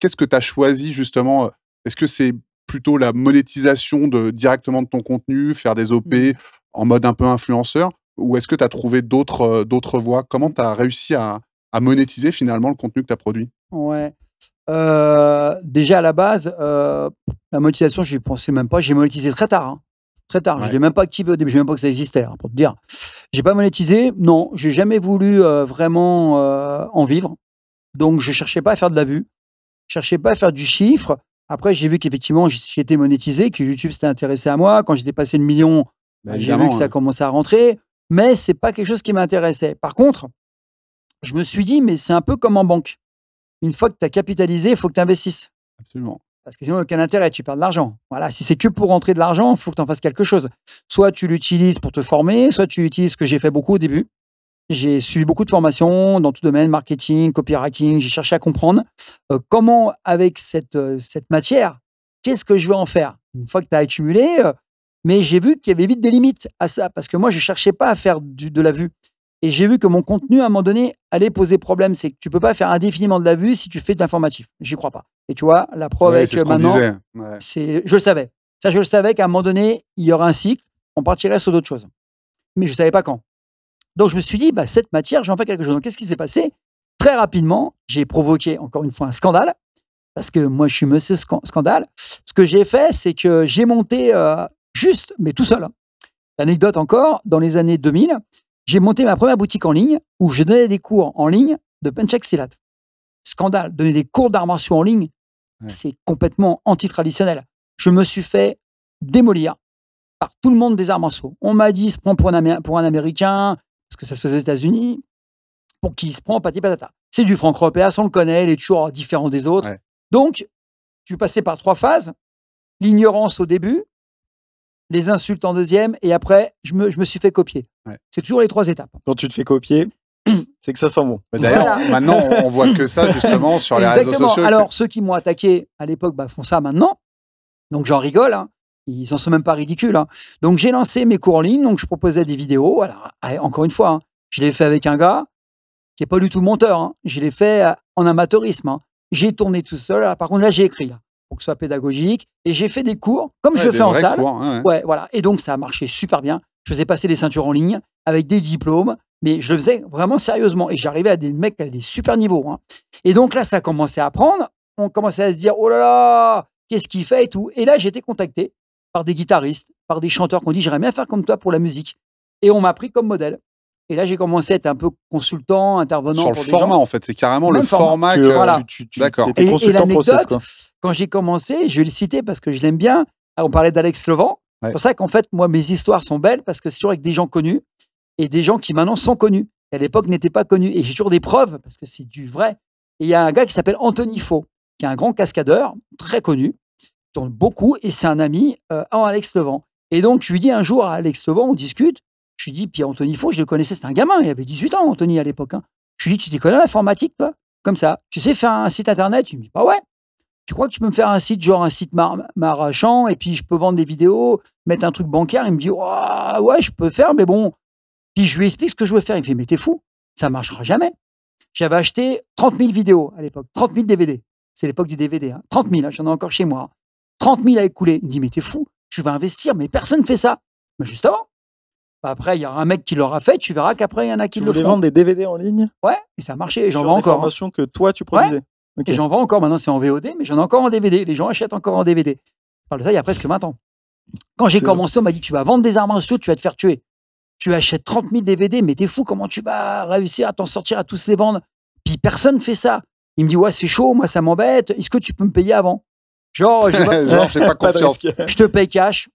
qu'est-ce que tu as choisi justement? Est-ce que c'est plutôt la monétisation de, directement de ton contenu, faire des OP Mmh. en mode un peu influenceur Ou est-ce que tu as trouvé d'autres euh, d'autres voies? Comment tu as réussi à, à monétiser finalement le contenu que tu as produit? Ouais. Euh, déjà à la base, euh, la monétisation, je n'y pensais même pas. J'ai monétisé très tard. hein. Très tard. Je ne l'ai même pas activé au début. Je ne même pas que ça existait, hein, pour te dire. J'ai pas monétisé. Non, j'ai jamais voulu euh, vraiment en vivre. Donc, je cherchais pas à faire de la vue. Je cherchais pas à faire du chiffre. Après, j'ai vu qu'effectivement, j'étais monétisé, que YouTube s'était intéressé à moi. Quand j'étais passé le million, Bah, j'ai vu que ça hein. commençait à rentrer. Mais c'est pas quelque chose qui m'intéressait. Par contre, je me suis dit, mais c'est un peu comme en banque. Une fois que tu as capitalisé, il faut que tu investisses. Absolument. Parce que sinon, aucun intérêt, tu perds de l'argent. Voilà, si c'est que pour rentrer de l'argent, il faut que tu en fasses quelque chose. Soit tu l'utilises pour te former, soit tu l'utilises, ce que j'ai fait beaucoup au début. J'ai suivi beaucoup de formations dans tout domaine, marketing, copywriting. J'ai cherché à comprendre euh, comment, avec cette, euh, cette matière, qu'est-ce que je vais en faire? Une fois que tu as accumulé, euh, mais j'ai vu qu'il y avait vite des limites à ça, parce que moi, je ne cherchais pas à faire du- de la vue. Et j'ai vu que mon contenu, à un moment donné, allait poser problème. C'est que tu peux pas faire indéfiniment de la vue si tu fais de l'informatif. J'y crois pas. Et tu vois, la preuve Ouais, avec c'est ce euh, qu'on maintenant. Ouais. c'est, je le savais. Ça, je le savais qu'à un moment donné, il y aurait un cycle, on partirait sur d'autres choses. Mais je ne savais pas quand. Donc, je me suis dit, bah, cette matière, j'en fais quelque chose. Donc, qu'est-ce qui s'est passé? Très rapidement, j'ai provoqué encore une fois un scandale, parce que moi, je suis monsieur scan- scandale. Ce que j'ai fait, c'est que j'ai monté euh, juste, mais tout seul. hein. L'anecdote encore, dans les années 2000, j'ai monté ma première boutique en ligne où je donnais des cours en ligne de Penchak Silat. Scandale, donner des cours d'arts martiaux en ligne, Ouais. c'est complètement anti-traditionnel. Je me suis fait démolir par tout le monde des arts martiaux. On m'a dit, se prend pour un, Amé- pour un Américain, parce que ça se faisait aux États-Unis, pour qui il se prend, pati patata. C'est du Franck Repère, on le connaît, il est toujours différent des autres. Ouais. Donc, tu passais par trois phases. L'ignorance au début, les insultes en deuxième, et après, je me, je me suis fait copier. Ouais. C'est toujours les trois étapes. Quand tu te fais copier, [CLEARS THROAT] c'est que ça sent bon. D'ailleurs, Voilà. maintenant, on voit que ça justement sur les réseaux Exactement. sociaux. Alors, ceux qui m'ont attaqué à l'époque bah, font ça maintenant. Donc, j'en rigole. hein. Ils en sont même pas ridicules. hein. Donc, j'ai lancé mes cours en ligne. Donc, je proposais des vidéos. Alors, ah, encore une fois, hein, je l'ai fait avec un gars qui n'est pas du tout monteur. hein. Je l'ai fait euh, en amateurisme. J'ai tourné tout seul. Alors, par contre, là, j'ai écrit là, pour que ce soit pédagogique. Et j'ai fait des cours comme Ouais, je le des fais en salle. cours, hein, ouais. Ouais, voilà. Et donc, ça a marché super bien. Je faisais passer les ceintures en ligne avec des diplômes, mais je le faisais vraiment sérieusement. Et j'arrivais à des mecs qui avaient des super niveaux. hein. Et donc là, ça a commencé à prendre. On commençait à se dire, oh là là, qu'est-ce qu'il fait et tout. Et là, j'ai été contacté par des guitaristes, par des chanteurs qui ont dit, j'aimerais bien faire comme toi pour la musique. Et on m'a pris comme modèle. Et là, j'ai commencé à être un peu consultant, intervenant Sur le pour des format, gens. en fait, c'est carrément Même le format. format Tu- que. voilà. tu- tu- tu- D'accord. Et- et consultant process, l'anecdote, quand j'ai commencé, je vais le citer parce que je l'aime bien. Ah, On parlait d'Alex Levent. Ouais. C'est pour ça qu'en fait, moi, mes histoires sont belles parce que c'est toujours avec des gens connus et des gens qui maintenant sont connus. Et à l'époque, n'étaient pas connus. Et j'ai toujours des preuves parce que c'est du vrai. Et il y a un gars qui s'appelle Anthony Faux, qui est un grand cascadeur, très connu, tourne beaucoup et c'est un ami euh, en Alex Levent. Et donc, je lui dis un jour à Alex Levent, on discute. Je lui dis, puis Anthony Faux, je le connaissais, c'était un gamin, il avait 18 ans, Anthony, à l'époque. hein. Je lui dis, tu t'y connais en toi? Comme ça. Tu sais faire un site internet? Il me dit, bah ouais. Tu crois que tu peux me faire un site, genre un site mar marchand, et puis je peux vendre des vidéos, mettre un truc bancaire? Il me dit, ouais, je peux faire, mais bon. Puis je lui explique ce que je veux faire. Il me fait, mais t'es fou, ça marchera jamais. J'avais acheté 30 000 vidéos à l'époque, 30 000 DVD. C'est l'époque du DVD, hein. 30 000, hein, j'en ai encore chez moi. 30 000 à écouler. Il me dit, mais t'es fou, tu vas investir, mais personne ne fait ça. Mais justement. Bah, Après, il y aura un mec qui l'aura fait, tu verras qu'après, il y en a qui Tu le feront. vendre des DVD en ligne? Ouais, et ça a marché, et j'en vends encore. hein. que toi, tu produisais. Et j'en vends encore, maintenant c'est en VOD, mais j'en ai encore en DVD. Les gens achètent encore en DVD. Je parle de ça il y a presque 20 ans. Quand j'ai commencé, on m'a dit Tu vas vendre des arts martiaux, tu vas te faire tuer. tu achètes 30 000 DVD, mais t'es fou, comment tu vas réussir à t'en sortir, à tous les vendre? Puis personne fait ça. Il me dit, ouais, c'est chaud, moi, ça m'embête. Est-ce que tu peux me payer avant? [LAUGHS] Genre, j'ai pas [LAUGHS] Pas confiance. je te paye cash.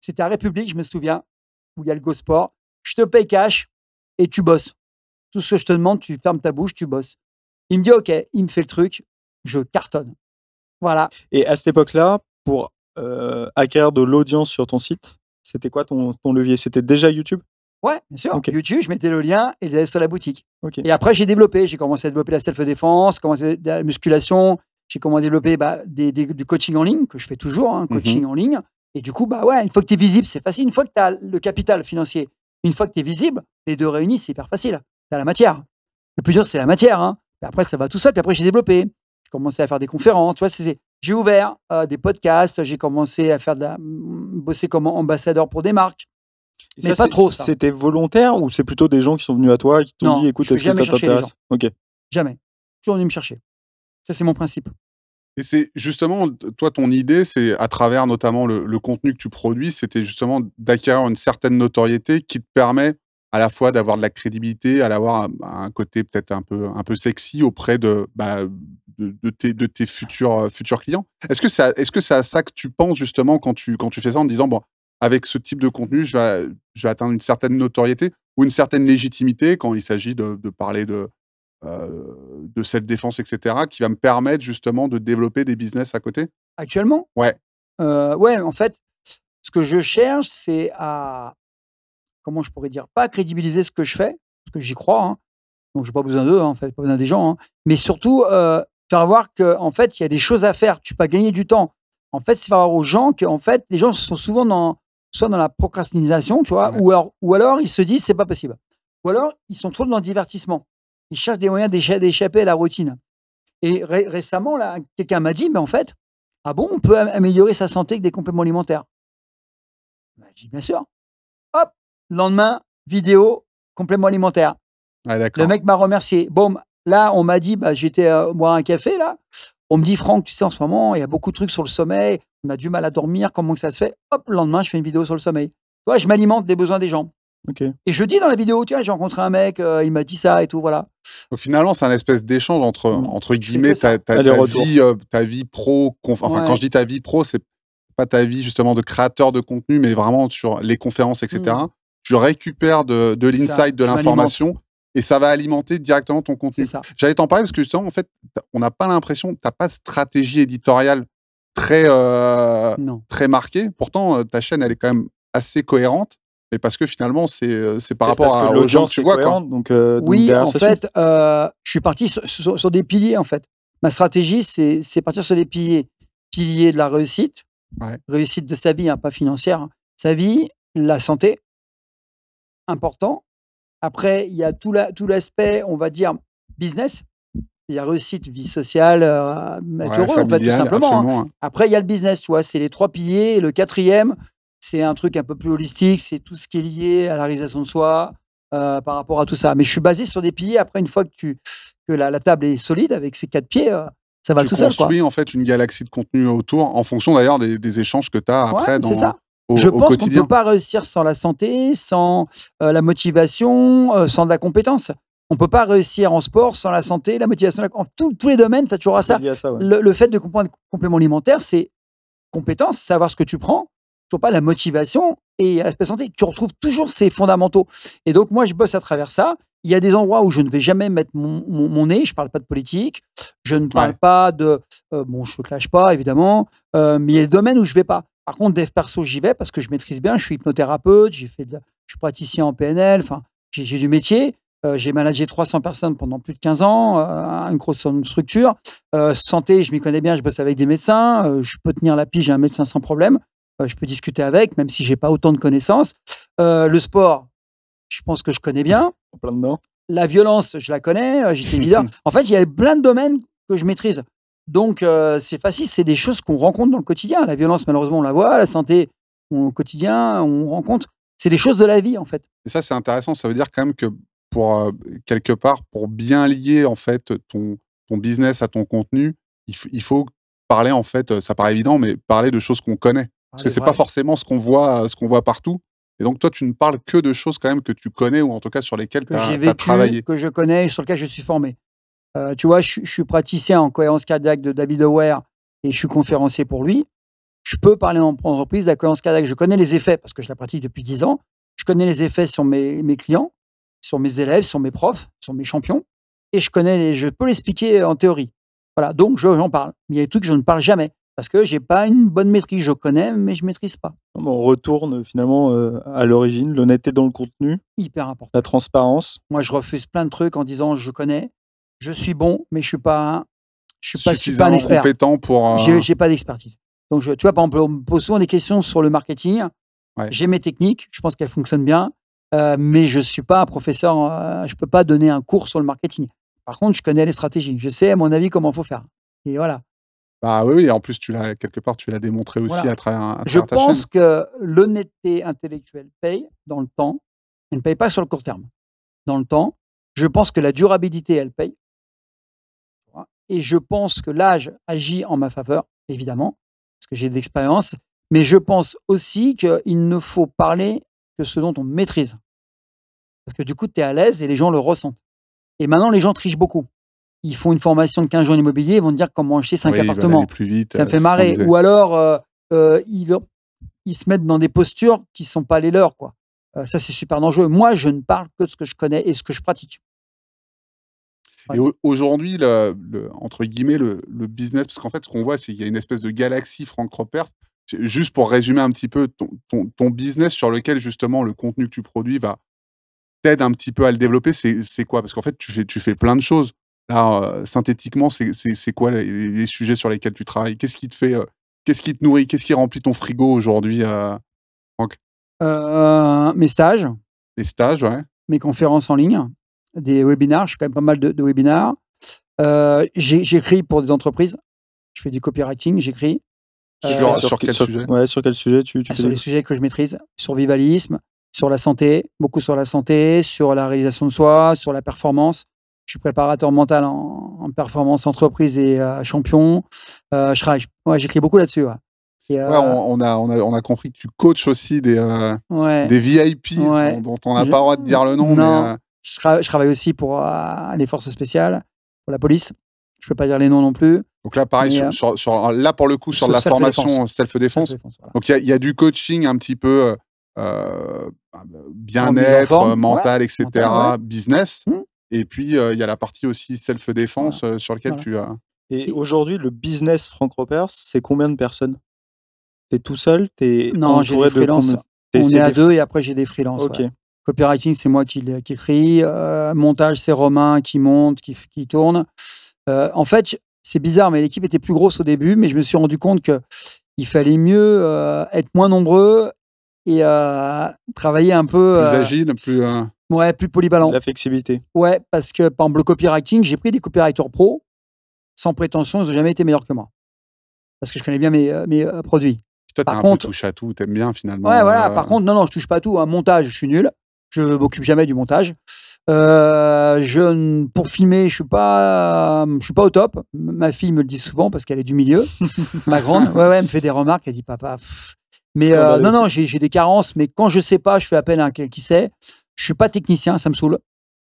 C'était à République, je me souviens, où il y a le Go Sport. Je te paye cash et tu bosses. Tout ce que je te demande, tu fermes ta bouche, tu bosses. Il me dit, OK, il me fait le truc, je cartonne. Voilà. Et à cette époque-là, pour euh, acquérir de l'audience sur ton site, c'était quoi ton, ton levier? C'était déjà YouTube? Ouais, bien sûr. Ok. YouTube, je mettais le lien et je l'avais sur la boutique. Ok. Et après, j'ai développé. J'ai commencé à développer la self-défense, commencé la musculation. J'ai commencé à développer bah, des- des- du coaching en ligne, que je fais toujours, hein, coaching en ligne. Et du coup, bah ouais, une fois que tu es visible, c'est facile. Une fois que tu as le capital financier, une fois que tu es visible, les deux réunis, c'est hyper facile. Tu as la matière. Le plus dur, c'est la matière. Hein. Puis après, ça va tout seul. Puis après, j'ai développé. J'ai commencé à faire des conférences. Tu vois, c'est- j'ai ouvert euh, des podcasts. J'ai commencé à faire de la- bosser comme ambassadeur pour des marques. Et Mais ça, pas trop. C'était volontaire ou c'est plutôt des gens qui sont venus à toi et qui t'ont dit écoute, est-ce que ça t'intéresse? Ok. Jamais. Toujours venu me chercher. Ça, c'est mon principe. Et c'est justement, toi, ton idée, c'est à travers notamment le, contenu que tu produis, c'était justement d'acquérir une certaine notoriété qui te permet à la fois d'avoir de la crédibilité, à l'avoir un, un côté peut-être un peu, un peu sexy auprès de, bah, de, tes, futurs, euh, futurs clients. Est-ce que c'est que c'est à ça que tu penses justement quand tu, quand tu fais ça en disant, bon, avec ce type de contenu, je vais, je vais atteindre une certaine notoriété ou une certaine légitimité quand il s'agit de, parler de, de self-défense, etc., qui va me permettre justement de développer des business à côté Actuellement? Ouais. Euh, ouais, en fait, ce que je cherche, c'est à. Comment je pourrais dire Pas crédibiliser ce que je fais, parce que j'y crois. hein. Donc, j'ai pas besoin d'eux, hein, en fait, pas besoin des gens. hein. Mais surtout, euh, faire voir qu'en en fait, il y a des choses à faire. Tu peux pas gagner du temps. En fait, c'est faire voir aux gens que, en fait, les gens sont souvent dans, soit dans la procrastination, tu vois, Ouais. ou, alors, ou alors ils se disent c'est pas possible. Ou alors, ils sont trop dans le divertissement. Ils cherchent des moyens d'écha- d'échapper à la routine. Et ré- récemment, là, quelqu'un m'a dit, mais en fait, ah bon, on peut am- améliorer sa santé avec des compléments alimentaires? Ben, Je dis bien sûr. Hop, lendemain, vidéo, compléments alimentaires. Ouais, d'accord. Le mec m'a remercié. Bon, là, on m'a dit, bah, j'étais euh, boire un café, là. On me dit, Franck, tu sais, en ce moment, il y a beaucoup de trucs sur le sommeil, on a du mal à dormir, comment que ça se fait? Hop, le lendemain, je fais une vidéo sur le sommeil. Tu vois, je m'alimente des besoins des gens. Ok. Et je dis dans la vidéo, tiens, j'ai rencontré un mec, euh, il m'a dit ça et tout, voilà. Donc finalement, c'est un espèce d'échange entre, Mm. entre guillemets, ta, ta- vie, euh, ta vie pro. conf- Enfin, Ouais. quand je dis ta vie pro, c'est pas ta vie justement de créateur de contenu, mais vraiment sur les conférences, etc. Mm. Tu récupères de, l'insight, de l'information, et ça va alimenter directement ton contenu. C'est ça. J'allais t'en parler parce que justement, en fait, on n'a pas l'impression, t'as pas de stratégie éditoriale très, euh, très marquée. Pourtant, euh, ta chaîne, elle est quand même assez cohérente, mais parce que finalement, c'est euh, c'est par rapport à, aux gens que tu est vois. Quoi. donc, euh, donc Oui, en fait, euh, je suis parti sur, sur- sur des piliers, en fait. Ma stratégie, c'est c'est partir sur des piliers. Pilier de la réussite, Ouais. réussite de sa vie, hein, pas financière. hein. Sa vie, la santé, important. Après, il y a tout la- tout l'aspect, on va dire, business. Il y a réussite, vie sociale, euh, être Ouais, heureux, en fait, tout simplement. hein. hein. Après, il y a le business, tu vois, c'est les trois piliers. Et le quatrième, c'est un truc un peu plus holistique, c'est tout ce qui est lié à la réalisation de soi euh, par rapport à tout ça. Mais je suis basé sur des piliers. Après, une fois que, tu, que la, la table est solide avec ses quatre pieds, euh, ça va tu tout seul. Construis en fait une galaxie de contenu autour, en fonction d'ailleurs des, des échanges que tu as après Ouais, dans, c'est ça. au, je au pense qu'on ne peut pas réussir sans la santé, sans euh, la motivation, euh, sans de la compétence. On ne peut pas réussir en sport sans la santé, la motivation. la- En tous- tous les domaines, tu as toujours à ça. C'est lié à ça, ouais. le, le fait de comprendre le complément alimentaire, c'est compétence, savoir ce que tu prends, toujours pas la motivation et l'aspect santé. Tu retrouves toujours ces fondamentaux. Et donc, moi, je bosse à travers ça. Il y a des endroits où je ne vais jamais mettre mon, mon- mon nez. Je ne parle pas de politique. Je ne parle Ouais. pas de. euh, bon, je ne clash pas, évidemment. euh, mais il y a des domaines où je ne vais pas. Par contre, dev perso, j'y vais parce que je maîtrise bien. Je suis hypnothérapeute. J'ai fait de la- je suis praticien en PNL. Enfin, j'ai du métier. Euh, j'ai managé 300 personnes pendant plus de 15 ans, euh, une grosse structure. Euh, santé, je m'y connais bien, je bosse avec des médecins. je peux tenir la pige, j'ai un médecin sans problème. Euh, je peux discuter avec, même si j'ai pas autant de connaissances. Euh, le sport, je pense que je connais bien. En [LAUGHS] plein dedans. La violence, je la connais. euh, J'étais [LAUGHS] leader. En fait, il y a plein de domaines que je maîtrise. Donc, euh, c'est facile, c'est des choses qu'on rencontre dans le quotidien. La violence, malheureusement, on la voit. La santé, on- au quotidien, on rencontre. C'est des choses de la vie, en fait. Et ça, c'est intéressant. Ça veut dire quand même que pour euh, quelque part, pour bien lier en fait ton, ton business à ton contenu, il, faut parler en fait, ça paraît évident, mais parler de choses qu'on connaît. Parce que c'est pas forcément ce qu'on voit, ce qu'on voit partout. Et donc, toi, tu ne parles que de choses quand même que tu connais ou en tout cas sur lesquelles tu as, vécu, travaillé. que je connais, et sur lequel je suis formé. Euh, tu vois, je, je suis praticien en cohérence cardiaque de David Aware et je suis conférencier pour lui. Je peux parler en entreprise de la cohérence cardiaque. Je connais les effets parce que je la pratique depuis 10 ans. Je connais les effets sur mes, mes clients, sur mes élèves, sur mes profs, sur mes champions. Et je connais les, je peux l'expliquer en théorie. Voilà, donc je- j'en parle. Mais il y a des trucs que je ne parle jamais parce que j'ai pas une bonne maîtrise. Je connais, mais je maîtrise pas. On retourne finalement euh, à l'origine, l'honnêteté dans le contenu, Hyper important. la transparence. Moi, je refuse plein de trucs en disant je connais, je suis bon, mais je suis pas, un- je suis pas, je suis pas un Suffisamment expert. compétent pour. euh, J'ai j'ai pas d'expertise. Donc, je, tu vois, par exemple, on me pose souvent des questions sur le marketing. Ouais. J'ai mes techniques, je pense qu'elles fonctionnent bien, euh, mais je suis pas un professeur. euh, je peux pas donner un cours sur le marketing. Par contre, je connais les stratégies. Je sais, à mon avis, comment il faut faire. Et voilà. Bah oui, oui, et en plus, tu l'as quelque part, tu l'as démontré aussi Voilà. à travers, à Je ta pense chaîne. que l'honnêteté intellectuelle paye dans le temps. Elle ne paye pas sur le court terme. Dans le temps, je pense que la durabilité, elle paye. Et je pense que l'âge agit en ma faveur, évidemment, parce que j'ai de l'expérience. Mais je pense aussi qu'il ne faut parler que ce dont on maîtrise. Parce que du coup, tu es à l'aise et les gens le ressentent. Et maintenant, les gens trichent beaucoup. Ils font une formation de 15 jours en immobilier, ils vont te dire comment acheter 5 Oui, ils veulent appartements plus vite. ça euh, me fait qu'on marrer. Ou alors, euh, euh, ils, ils se mettent dans des postures qui sont pas les leurs. Quoi. Euh, ça, c'est super dangereux. Moi, je ne parle que de ce que je connais et ce que je pratique. Et au- aujourd'hui, le, le- entre guillemets, le, le business, parce qu'en fait, ce qu'on voit, c'est qu'il y a une espèce de galaxie Franck Ropers. Juste pour résumer un petit peu ton, ton, ton business sur lequel justement le contenu que tu produis va t'aide un petit peu à le développer, c'est c'est quoi? Parce qu'en fait, tu fais, tu fais plein de choses. Là, euh, synthétiquement, c'est quoi les, les sujets sur lesquels tu travailles? Qu'est-ce qui te fait, euh, qu'est-ce qui te nourrit? Qu'est-ce qui remplit ton frigo aujourd'hui euh, Euh, mes stages, Les stages, ouais. mes conférences en ligne, des webinars. Je fais quand même pas mal de, de webinars. Euh, J'écris pour des entreprises. Je fais du copywriting, j'écris. Sur- Euh, sur quel sujet? ouais, Sur quel sujet tu, tu fais sur les sujets que je maîtrise, sur vivalisme, sur la santé, beaucoup sur la santé, sur la réalisation de soi, sur la performance. Je suis préparateur mental en, en performance entreprise et euh, champion. Euh, je travaille, ouais, j'écris beaucoup là-dessus. Ouais. Et, euh, Ouais, on, on a, on, a, on a compris que tu coaches aussi des, euh, des VIP dont, dont on n'a pas le droit de dire le nom. Non. Mais, Je, tra- je travaille aussi pour les forces spéciales, pour la police. Je peux pas dire les noms non plus. donc là, pareil, Mais, sur, sur- sur- là, pour le coup, sur la self-défense. formation self-défense. Voilà. Donc il y a- il y, a du coaching un petit peu bien-être, mental, etc., business. Hmm. Et puis euh, il y a la partie aussi self-défense euh, sur laquelle Voilà. tu as. Et aujourd'hui, le business Franck Ropers, c'est combien de personnes? T'es tout seul? T'es Non, j'ai des de freelances. On est à des- deux et après j'ai des freelances. Ok. ouais. Copywriting, c'est moi qui, qui écris. Euh, montage, c'est Romain qui monte, qui, qui tourne. Euh, en fait, c'est bizarre, mais l'équipe était plus grosse au début, mais je me suis rendu compte que il fallait mieux euh, être moins nombreux et euh, travailler un peu Plus euh, agile, plus. euh, ouais, plus polyvalent. La flexibilité. Ouais, parce que par exemple, le copywriting, j'ai pris des copywriters pro sans prétention, ils n'ont jamais été meilleurs que moi. Parce que je connais bien mes, euh, mes euh, produits. Toi, Par un contre- peu touche à tout, t'aimes bien finalement. Ouais, voilà. euh, Par contre, non, non, je touche pas à tout. Un montage, je suis nul. Je m'occupe jamais du montage. Euh, je, pour filmer, je suis pas, je suis pas au top. Ma fille me le dit souvent parce qu'elle est du milieu. [LAUGHS] Ma grande, ouais, ouais, elle me fait des remarques. Elle dit papa. pff. Mais euh, non, non, j'ai des carences. Mais quand je sais pas, je fais appel à un qui qui sait. Je suis pas technicien, ça me saoule.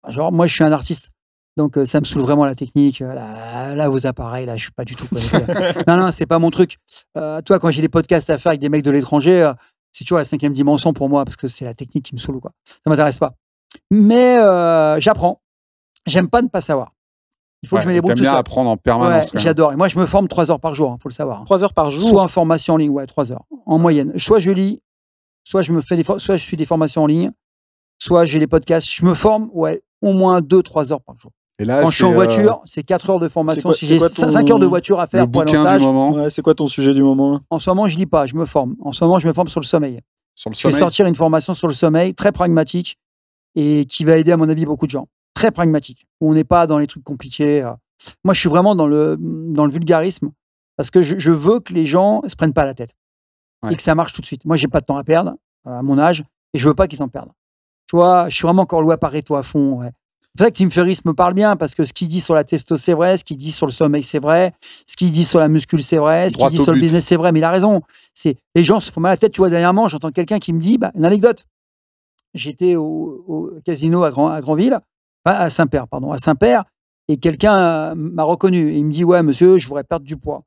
Genre, moi, je suis un artiste. Donc, euh, ça me saoule vraiment la technique. euh, Là, là vos appareils, là, je suis pas du tout connecté. [LAUGHS] non, non, c'est pas mon truc. Euh, toi, quand j'ai des podcasts à faire avec des mecs de l'étranger, euh, c'est toujours la cinquième dimension pour moi parce que c'est la technique qui me saoule. Quoi. Ça m'intéresse pas. Mais euh, j'apprends. J'aime pas ne pas savoir. Il faut ouais, que je me débrouille tout bien seul. apprendre en permanence. j'adore. Et moi, je me forme trois heures par jour, il faut le savoir. hein. Trois heures par jour? Soit en formation en ligne, ouais, trois heures en moyenne. Soit je lis, soit je me fais des, soit je suis des formations en ligne, soit j'ai les podcasts. Je me forme, ouais, au moins deux, trois heures par jour. Et là, Quand je suis en euh, voiture, c'est quatre heures de formation. quoi- si c'est j'ai quoi cin- ton- cinq heures de voiture à le faire pour aller en bouquin stage, du moment? Ouais, c'est quoi ton sujet du moment en ce moment, je lis pas, je me forme. En ce moment, je me forme sur le sommeil. sur le Je vais sortir une formation sur le sommeil très pragmatique et qui va aider, à mon avis, beaucoup de gens. Très pragmatique. Où on n'est pas dans les trucs compliqués. euh. Moi, je suis vraiment dans le, dans le vulgarisme parce que je, je veux que les gens se prennent pas la tête Ouais. et que ça marche tout de suite. Moi, j'ai pas de temps à perdre euh, à mon âge et je veux pas qu'ils s'en perdent. Je suis vraiment encore loi Pareto à fond. Ouais. C'est vrai que Tim Ferriss me parle bien parce que ce qu'il dit sur la testo, c'est vrai. Ce qu'il dit sur le sommeil, c'est vrai. Ce qu'il dit sur la muscule, c'est vrai. Ce qu'il dit sur le business, c'est vrai. Mais il a raison. C'est les gens se font mal à la tête. Tu vois, dernièrement, j'entends quelqu'un qui me dit, bah, une anecdote. j'étais au, au casino à, Grand, à Grandville, à Saint-Père, pardon, à Saint-Père, et quelqu'un euh, m'a reconnu. Il me dit, ouais, monsieur, je voudrais perdre du poids.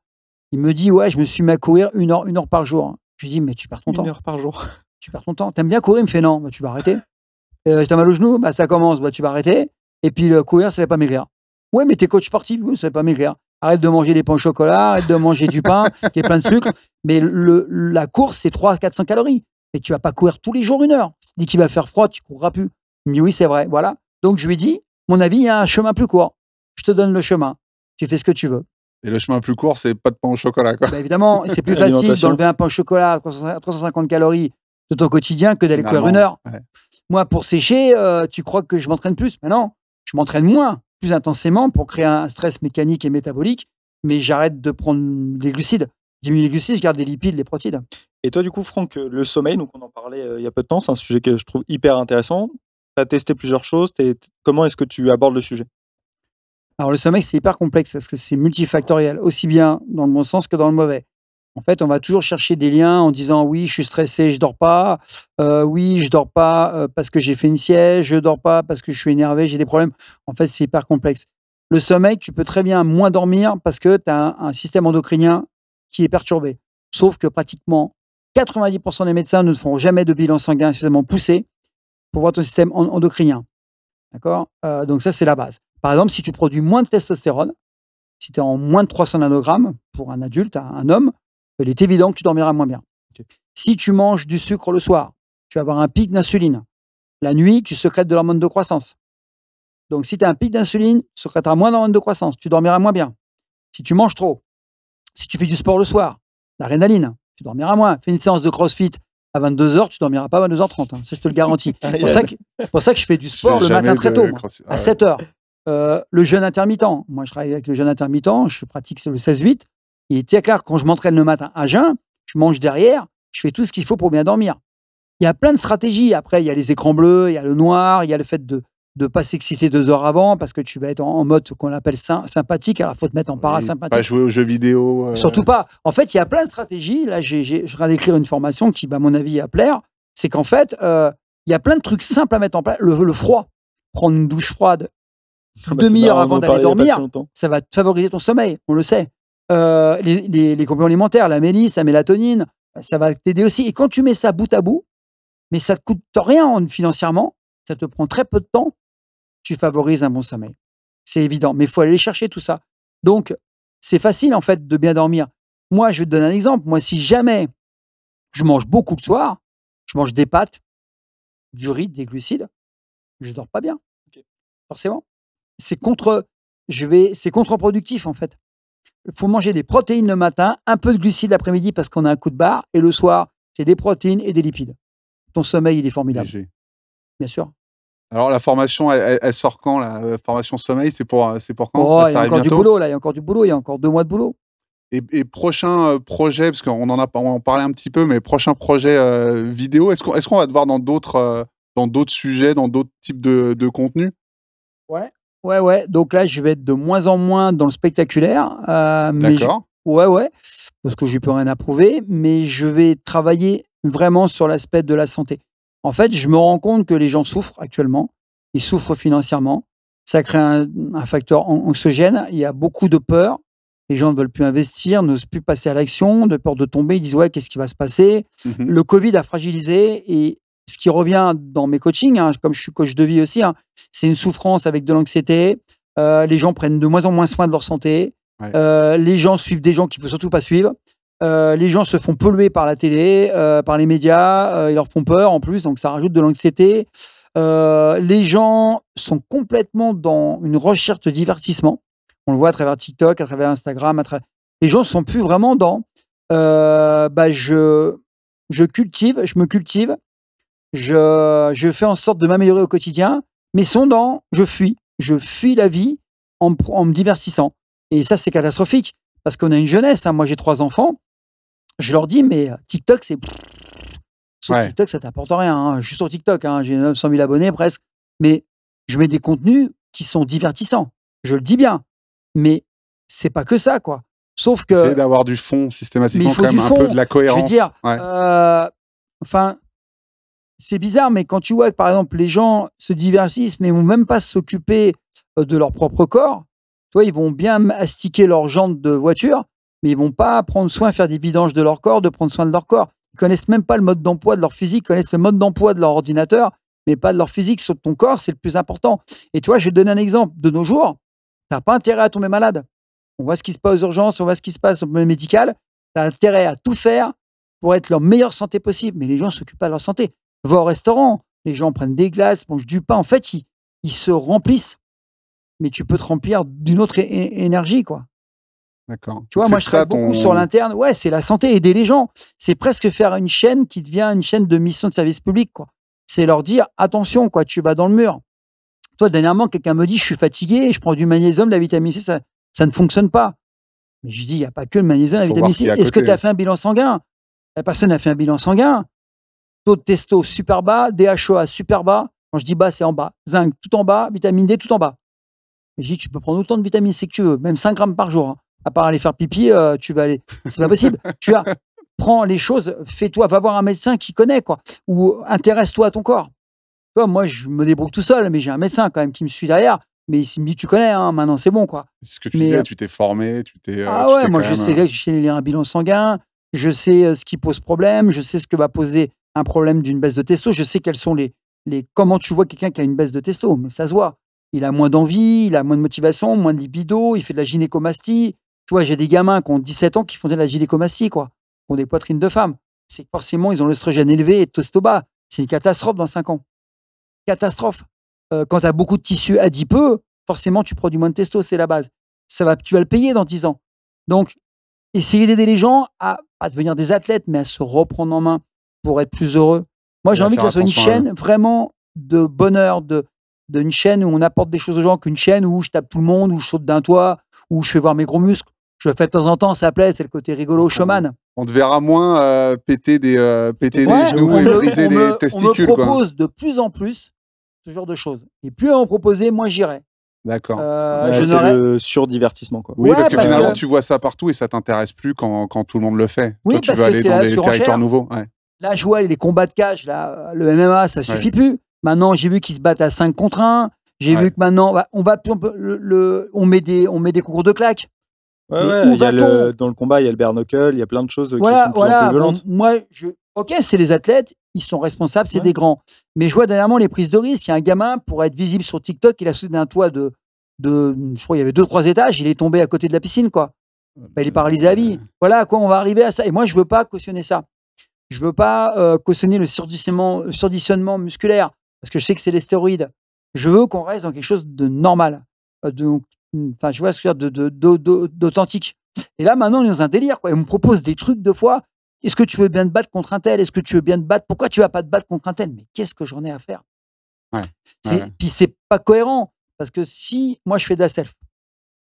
Il me dit, ouais, je me suis mis à courir une heure, une heure par jour. Je lui dis, mais tu perds ton temps. Une heure par jour. Tu perds ton temps. T'aimes bien courir? Il me fait, non, bah, tu vas arrêter. Euh, T'as mal au genou Bah, ça commence, bah, tu vas arrêter. Et puis, le courir, ça ne fait pas maigrir. Ouais, mais t'es coach sportif, ça ne fait pas maigrir. Arrête de manger des pains au chocolat, arrête de manger du pain [LAUGHS] qui est plein de sucre. Mais le, la course, c'est 300-400 calories. Et tu vas pas courir tous les jours une heure. Dès qu'il va faire froid, tu courras plus. Mais oui, c'est vrai. Voilà. Donc, je lui dis, mon avis, il y a un chemin plus court. Je te donne le chemin. Tu fais ce que tu veux. Et le chemin plus court, c'est pas de pain au chocolat. Quoi. Bah, évidemment, c'est plus [LAUGHS] facile d'enlever un pain au chocolat à 300 350 calories de ton quotidien que d'aller courir Finalement, une heure. ouais. Moi, pour sécher, euh, tu crois que je m'entraîne plus? Mais non, je m'entraîne moins, plus intensément pour créer un stress mécanique et métabolique, mais j'arrête de prendre des glucides. Diminue les glucides, je garde les lipides, les protéines. Et toi, du coup, Franck, euh, le sommeil, donc on en parlait euh, il y a peu de temps, c'est un sujet que je trouve hyper intéressant. Tu as testé plusieurs choses. Comment est-ce que tu abordes le sujet? Alors le sommeil, c'est hyper complexe parce que c'est multifactoriel, aussi bien dans le bon sens que dans le mauvais. En fait, on va toujours chercher des liens en disant oui, je suis stressé, je dors pas. Euh, oui, je dors pas euh, parce que j'ai fait une sieste. Je dors pas parce que je suis énervé, j'ai des problèmes. En fait, c'est hyper complexe. Le sommeil, tu peux très bien moins dormir parce que tu as un, système endocrinien qui est perturbé. Sauf que pratiquement 90% des médecins ne te font jamais de bilan sanguin suffisamment poussé pour voir ton système en- endocrinien. D'accord? Euh, Donc ça, c'est la base. Par exemple, si tu produis moins de testostérone, si tu es en moins de 300 nanogrammes pour un adulte, un homme, il est évident que tu dormiras moins bien. Si tu manges du sucre le soir, tu vas avoir un pic d'insuline. La nuit, tu secrètes de l'hormone de croissance. Donc, si tu as un pic d'insuline, tu secrèteras moins d'hormone de croissance. Tu dormiras moins bien. Si tu manges trop, si tu fais du sport le soir, la rénaline, tu dormiras moins. Fais une séance de crossfit à 22h, tu dormiras pas à 22h30. hein. Ça, je te le garantis. [LAUGHS] C'est pour, ça que- c'est pour ça que je fais du sport le matin très tôt. moi à Ah ouais. 7 heures. Euh, le jeûne intermittent. Moi, je travaille avec le jeûne intermittent. Je pratique le 16-8. Il est très clair, quand je m'entraîne le matin à jeun, je mange derrière, je fais tout ce qu'il faut pour bien dormir. Il y a plein de stratégies. Après, il y a les écrans bleus, il y a le noir, il y a le fait de ne pas s'exciter deux heures avant parce que tu vas être en, en mode qu'on appelle sym- sympathique. Alors, il faut te mettre en parasympathique. Pas jouer aux jeux vidéo. euh, Surtout pas. En fait, il y a plein de stratégies. Là, je viens d'écrire une formation qui, bah, à mon avis, à plaire. C'est qu'en fait, euh, il y a plein de trucs simples à mettre en place. Le, le froid, prendre une douche froide, Ah bah, demi-heure avant d'aller dormir, ça va favoriser ton sommeil. On le sait. Euh, les, les, les compléments alimentaires, la mélisse, la mélatonine, ça va t'aider aussi. Et quand tu mets ça bout à bout, mais ça te coûte rien en- financièrement, ça te prend très peu de temps, tu favorises un bon sommeil. C'est évident, mais il faut aller chercher tout ça. Donc, c'est facile en fait de bien dormir. Moi, je vais te donner un exemple. Moi, si jamais je mange beaucoup le soir, je mange des pâtes, du riz, des glucides, je dors pas bien. Forcément. C'est contre, je vais, c'est contre-productif en fait. Il faut manger des protéines le matin, un peu de glucides l'après-midi parce qu'on a un coup de barre, et le soir, c'est des protéines et des lipides. Ton sommeil, il est formidable, léger. bien sûr. Alors, la formation, elle, sort quand La euh, formation sommeil, c'est pour, euh, c'est pour quand? Oh, Ça il y a encore du boulot là, il y a encore du boulot, il y a encore deux mois de boulot. Et, et prochain euh, projet, parce qu'on en a on en parlait un petit peu, mais prochain projet euh, vidéo, est-ce qu'on est qu'on va te voir dans d'autres euh, dans d'autres sujets, dans d'autres types de, de contenus? Ouais. Ouais, ouais. Donc là, je vais être de moins en moins dans le spectaculaire. euh, je- Ouais, ouais. Parce que je n'y peux rien à prouver. Mais je vais travailler vraiment sur l'aspect de la santé. En fait, je me rends compte que les gens souffrent actuellement. Ils souffrent financièrement. Ça crée un, un facteur an- anxiogène. Il y a beaucoup de peur. Les gens ne veulent plus investir, n'osent plus passer à l'action, de peur de tomber. Ils disent Ouais, qu'est-ce qui va se passer? Mhm. le Covid a fragilisé et ce qui revient dans mes coachings, hein, comme je suis coach de vie aussi, hein, c'est une souffrance avec de l'anxiété. Euh, les gens prennent de moins en moins soin de leur santé. Ouais. Euh, les gens suivent des gens qu'il faut surtout pas suivre. Euh, les gens se font polluer par la télé, par les médias. ils leur font peur en plus, donc ça rajoute de l'anxiété. Les gens sont complètement dans une recherche de divertissement. On le voit à travers TikTok, à travers Instagram. À. Les gens sont plus vraiment dans. bah, je, je cultive, je me cultive, je, je fais en sorte de m'améliorer au quotidien, mais sont dans je fuis, je fuis la vie en, me pr- en me divertissant. Et ça, c'est catastrophique parce qu'on a une jeunesse. hein. Moi, j'ai trois enfants. Je leur dis, mais euh, TikTok, c'est. Ouais. TikTok, ça t'apporte rien. hein. Je suis sur TikTok, hein. j'ai 900 000 abonnés presque. Mais je mets des contenus qui sont divertissants. Je le dis bien. Mais c'est pas que ça, quoi. Sauf que. Essayer d'avoir du fond systématiquement, faut quand même, du un peu de la cohérence. dire, Ouais. Euh, enfin, c'est bizarre, mais quand tu vois que, par exemple, les gens se diversissent, mais vont même pas s'occuper euh, de leur propre corps, toi, ils vont bien mastiquer leurs jantes de voiture, mais ils vont pas prendre soin, faire des vidanges de leur corps, de prendre soin de leur corps. Ils connaissent même pas le mode d'emploi de leur physique, ils connaissent le mode d'emploi de leur ordinateur, mais pas de leur physique. Sur ton corps, c'est le plus important. Et tu vois, je vais te donner un exemple. De nos jours, tu n'as pas intérêt à tomber malade. On voit ce qui se passe aux urgences, on voit ce qui se passe au médical. Tu as intérêt à tout faire pour être leur meilleure santé possible. Mais les gens s'occupent pas de leur santé. Va au restaurant, les gens prennent des glaces, mangent du pain. En fait, ils, ils se remplissent. Mais tu peux te remplir d'une autre énergie, quoi. D'accord. Tu vois, moi, je travaille beaucoup ton- sur l'interne. Ouais, c'est la santé, aider les gens. C'est presque faire une chaîne qui devient une chaîne de mission de service public, quoi. C'est leur dire, attention, quoi, tu vas dans le mur. Toi, dernièrement, quelqu'un me dit, je suis fatigué, je prends du magnésium, de la vitamine C, ça, ça ne fonctionne pas. Mais je dis, il n'y a pas que le magnésium, la Faut vitamine C. Est-ce que tu as fait un bilan sanguin? La personne a fait un bilan sanguin. Taux de testo super bas, DHOA super bas. Quand je dis bas, c'est en bas. Zinc tout en bas, vitamine D tout en bas. Je dis, tu peux prendre autant de vitamine C que tu veux, même 5 grammes par jour. hein. À part aller faire pipi, euh, tu vas aller. C'est pas possible. [LAUGHS] tu as, prends les choses, fais-toi, va voir un médecin qui connaît, quoi. Ou intéresse-toi à ton corps. Moi, je me débrouille tout seul, mais j'ai un médecin quand même qui me suit derrière. Mais il me dit, tu connais, hein, maintenant c'est bon, quoi. C'est ce que tu Mais, disais, euh, tu t'es formé, tu t'es. euh, Ah tu ouais, moi je sais, je sais lire un bilan sanguin, je sais ce qui pose problème, je sais ce que va poser un problème d'une baisse de testo, je sais quels sont les, les comment tu vois quelqu'un qui a une baisse de testo, mais ça se voit. Il a moins d'envie, il a moins de motivation, moins de libido, il fait de la gynécomastie. Tu vois, j'ai des gamins qui ont 17 ans qui font de la gynécomastie, quoi, qui ont des poitrines de femmes. C'est forcément, ils ont l'œstrogène élevé et testo bas. C'est une catastrophe dans 5 ans. Catastrophe. Euh, quand tu as beaucoup de tissus adipeux, forcément, tu produis moins de testo, c'est la base. Ça va, tu vas le payer dans 10 ans. Donc, essayer d'aider les gens à, à devenir des athlètes, mais à se reprendre en main pour être plus heureux. Moi, j'ai envie que ça soit une chaîne vraiment de bonheur, de d'une chaîne où on apporte des choses aux gens, qu'une chaîne où je tape tout le monde, où je saute d'un toit, où je fais voir mes gros muscles. Je le fais de temps en temps, ça plaît, c'est le côté rigolo showman. On te verra moins euh, péter des, euh, péter Ouais, des genoux on et me- briser on des me- On testicules. me quoi. propose de plus en plus ce genre de choses. Et plus on me proposait, moins j'irai. D'accord. Euh, Ouais, je c'est le surdivertissement, quoi. Oui, Ouais, parce que parce finalement, que- tu vois ça partout et ça t'intéresse plus quand, quand tout le monde le fait. Oui, Toi, tu parce veux que aller c'est dans la des territoires nouveaux. Ouais. Là, je vois les combats de cage, là, le MMA, ça suffit plus. Maintenant, j'ai vu qu'ils se battent à 5 contre 1. J'ai Ouais. vu que maintenant, bah, on va on peut- le, le- on met des on met des concours de claques. Ouais, ouais, où il y a va-t-on le- dans le combat, il y a le bare knuckle, il y a plein de choses qui sont voilà. plus Bon, moi, je, ok, c'est les athlètes, ils sont responsables, c'est Ouais. des grands. Mais je vois dernièrement les prises de risque. Il y a un gamin pour être visible sur TikTok, il a sauté d'un toit de, de, je crois, il y avait deux trois étages, il est tombé à côté de la piscine, quoi. Bah, il est paralysé à vie. Voilà à quoi on va arriver à ça? Et moi, je veux pas cautionner ça. Je veux pas euh, cautionner le surditionnement, le surditionnement musculaire parce que je sais que c'est les stéroïdes. Je veux qu'on reste dans quelque chose de normal, euh, de, enfin, je vois ce que je veux dire, de- de- de- de- d'authentique. Et là, maintenant, on est dans un délire. Quoi. Et on me propose des trucs deux fois. Est-ce que tu veux bien te battre contre un tel? Est-ce que tu veux bien te battre? Pourquoi tu vas pas te battre contre un tel? Mais qu'est-ce que j'en ai à faire? Ouais. C'est- Ouais. Puis c'est pas cohérent parce que si moi je fais de la self,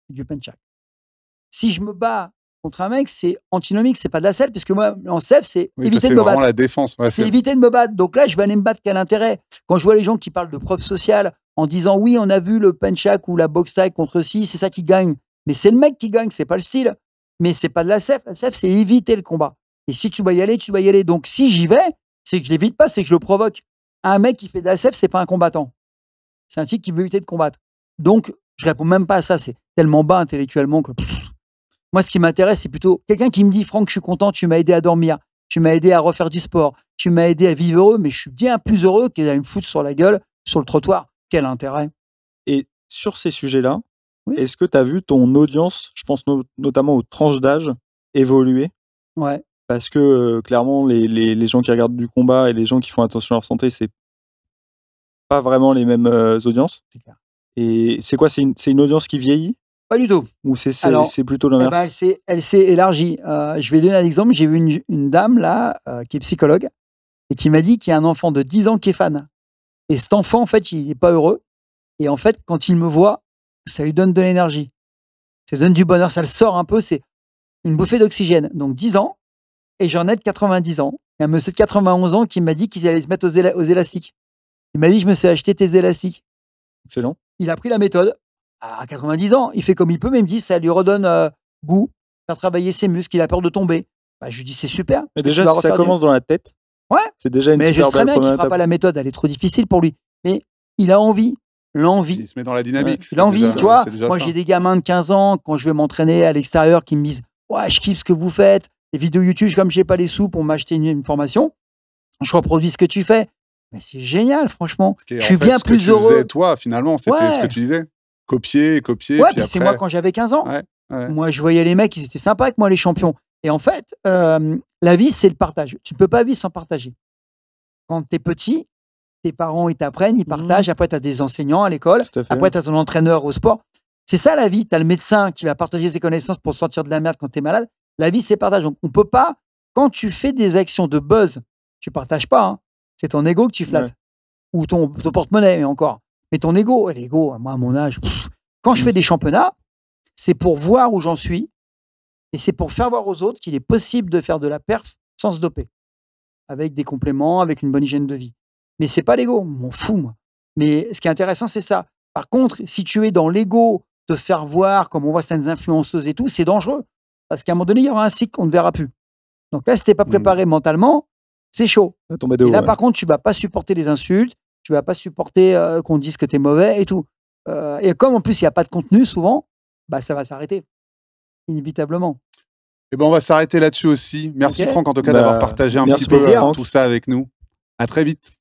du punchak, si je me bats contre un mec, c'est antinomique, c'est pas de la self, parce que moi, en self, c'est Oui, éviter de me vraiment battre. la défense. Ouais, c'est éviter de me battre. Donc là, je vais aller me battre. Quel intérêt? Quand je vois les gens qui parlent de preuves sociales en disant oui, on a vu le punchak ou la box tag contre ci, c'est ça qui gagne. Mais c'est le mec qui gagne, c'est pas le style. Mais c'est pas de la self. La self, c'est éviter le combat. Et si tu dois y aller, tu dois y aller. Donc si j'y vais, c'est que je l'évite pas, c'est que je le provoque. Un mec qui fait de la self, c'est pas un combattant. C'est un type qui veut éviter de combattre. Donc, je réponds même pas à ça. C'est tellement bas intellectuellement que. pff. Moi, ce qui m'intéresse, c'est plutôt quelqu'un qui me dit Franck, je suis content, tu m'as aidé à dormir, tu m'as aidé à refaire du sport, tu m'as aidé à vivre heureux, mais je suis bien plus heureux qu'd'aller me foutre sur la gueule, sur le trottoir. Quel intérêt Et sur ces sujets-là, Oui. est-ce que tu as vu ton audience, je pense no- notamment aux tranches d'âge, évoluer? Ouais. Parce que euh, clairement, les, les- les gens qui regardent du combat et les gens qui font attention à leur santé, c'est pas vraiment les mêmes euh, audiences. Clair. Et c'est quoi? C'est une, c'est une audience qui vieillit? Pas du tout. ou c'est c'est- Alors, c'est plutôt Eh ben, l'inverse elle s'est- elle s'est élargie. Euh, je vais donner un exemple. J'ai vu une, une dame là, euh, qui est psychologue, et qui m'a dit qu'il y a un enfant de 10 ans qui est fan. Et cet enfant, en fait, il n'est pas heureux. Et en fait, quand il me voit, ça lui donne de l'énergie. Ça lui donne du bonheur. Ça le sort un peu. C'est une bouffée d'oxygène. Donc 10 ans, et j'en ai de 90 ans. Il y a un monsieur de 91 ans qui m'a dit qu'ils allaient se mettre aux, éla- aux élastiques. Il m'a dit, je me suis acheté tes élastiques. Excellent. Il a pris la méthode. À 90 ans, il fait comme il peut, mais il me dit, ça lui redonne euh, goût, faire travailler ses muscles, il a peur de tomber. Bah, je lui dis, c'est super. Mais que déjà, si ça du- commence dans la tête, Ouais. C'est déjà une Mais je super sais très bien qu'il première fera pas la méthode, elle est trop difficile pour lui. Mais il a envie, l'envie. Il se met dans la dynamique. Il c'est a envie, déjà- tu vois. Moi, j'ai des gamins de 15 ans, quand je vais m'entraîner à l'extérieur, qui me disent Ouais, je kiffe ce que vous faites. Les vidéos YouTube, comme j'ai pas les sous pour m'acheter une, une formation, je reproduis ce que tu fais. Mais c'est génial, franchement. Ce qui est, je en suis fait, bien ce que plus tu heureux. faisais, toi, finalement, c'était Ouais. ce que tu disais. Copier, copier. ouais, puis puis c'est après- moi quand j'avais 15 ans. Ouais, ouais. Moi, je voyais les mecs, ils étaient sympas avec moi, les champions. Et en fait, euh, la vie, c'est le partage. Tu ne peux pas vivre sans partager. Quand tu es petit, tes parents, ils t'apprennent, ils partagent. Après, tu as des enseignants à l'école. Après, tu as ton entraîneur au sport. C'est ça la vie. Tu as le médecin qui va partager ses connaissances pour sortir de la merde quand tu es malade. La vie, c'est partage. Donc, on peut pas, quand tu fais des actions de buzz, tu partages pas. hein. C'est ton ego que tu flattes. Ouais. Ou ton, ton porte-monnaie, mais encore. Mais ton ego, et l'ego, moi, à mon âge, pff, quand je fais des championnats, c'est pour voir où j'en suis et c'est pour faire voir aux autres qu'il est possible de faire de la perf sans se doper. Avec des compléments, avec une bonne hygiène de vie. Mais c'est pas l'ego, m'en fous, moi. Mais ce qui est intéressant, c'est ça. Par contre, si tu es dans l'ego, te faire voir, comme on voit certaines influenceuses et tout, c'est dangereux. Parce qu'à un moment donné, il y aura un cycle qu'on ne verra plus. Donc là, si t'es pas Mm. préparé mentalement, c'est chaud. Tomber de Et là, ouais. par contre, tu vas pas supporter les insultes, tu vas pas supporter euh, qu'on dise que tu es mauvais et tout. Euh, et comme en plus, il n'y a pas de contenu souvent, bah, ça va s'arrêter. Inévitablement. Eh ben, on va s'arrêter là-dessus aussi. Merci. Franck, en tout cas, Bah, d'avoir partagé un petit peu euh, Franck. tout ça avec nous. À très vite.